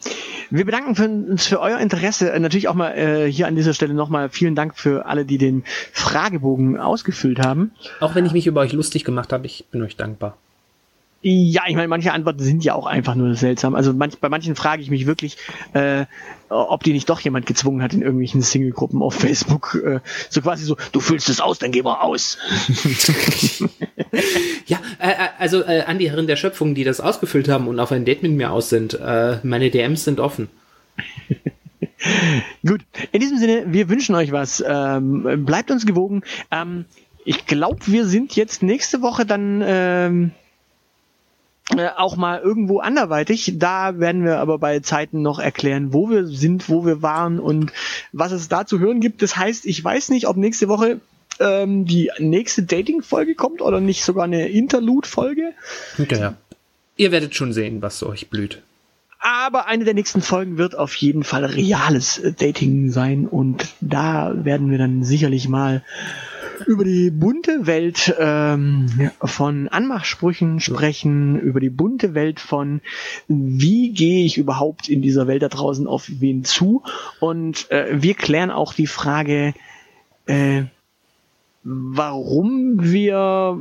wir bedanken für, uns für euer Interesse. Äh, natürlich auch mal äh, hier an dieser Stelle nochmal vielen Dank für alle, die den Fragebogen ausgefüllt haben. Auch wenn ich mich über euch lustig gemacht habe, ich bin euch dankbar. Ja, ich meine, manche Antworten sind ja auch einfach nur seltsam. Also manch, bei manchen frage ich mich wirklich, äh, ob die nicht doch jemand gezwungen hat in irgendwelchen Single-Gruppen auf Facebook. Äh, so quasi so, du füllst es aus, dann geh mal aus. (laughs) ja, äh, äh, also äh, an die Herren der Schöpfung, die das ausgefüllt haben und auf ein Date mit mir aus sind, äh, meine DMs sind offen. (laughs) Gut, in diesem Sinne, wir wünschen euch was. Ähm, bleibt uns gewogen. Ähm, ich glaube, wir sind jetzt nächste Woche dann... Ähm, äh, auch mal irgendwo anderweitig. Da werden wir aber bei Zeiten noch erklären, wo wir sind, wo wir waren und was es da zu hören gibt. Das heißt, ich weiß nicht, ob nächste Woche ähm, die nächste Dating-Folge kommt oder nicht sogar eine Interlude-Folge. Ja, ja. Ihr werdet schon sehen, was euch blüht. Aber eine der nächsten Folgen wird auf jeden Fall reales Dating sein und da werden wir dann sicherlich mal über die bunte Welt ähm, von Anmachsprüchen sprechen, über die bunte Welt von wie gehe ich überhaupt in dieser Welt da draußen auf wen zu und äh, wir klären auch die Frage, äh, warum wir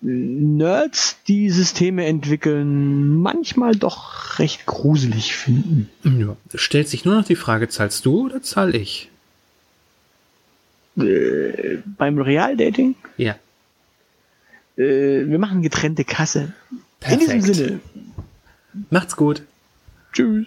Nerds, die Systeme entwickeln, manchmal doch recht gruselig finden. Ja. Stellt sich nur noch die Frage, zahlst du oder zahl ich? Äh, beim Realdating, Ja. äh, wir machen getrennte Kasse. Perfekt. In diesem Sinne, Macht's gut. tschüss.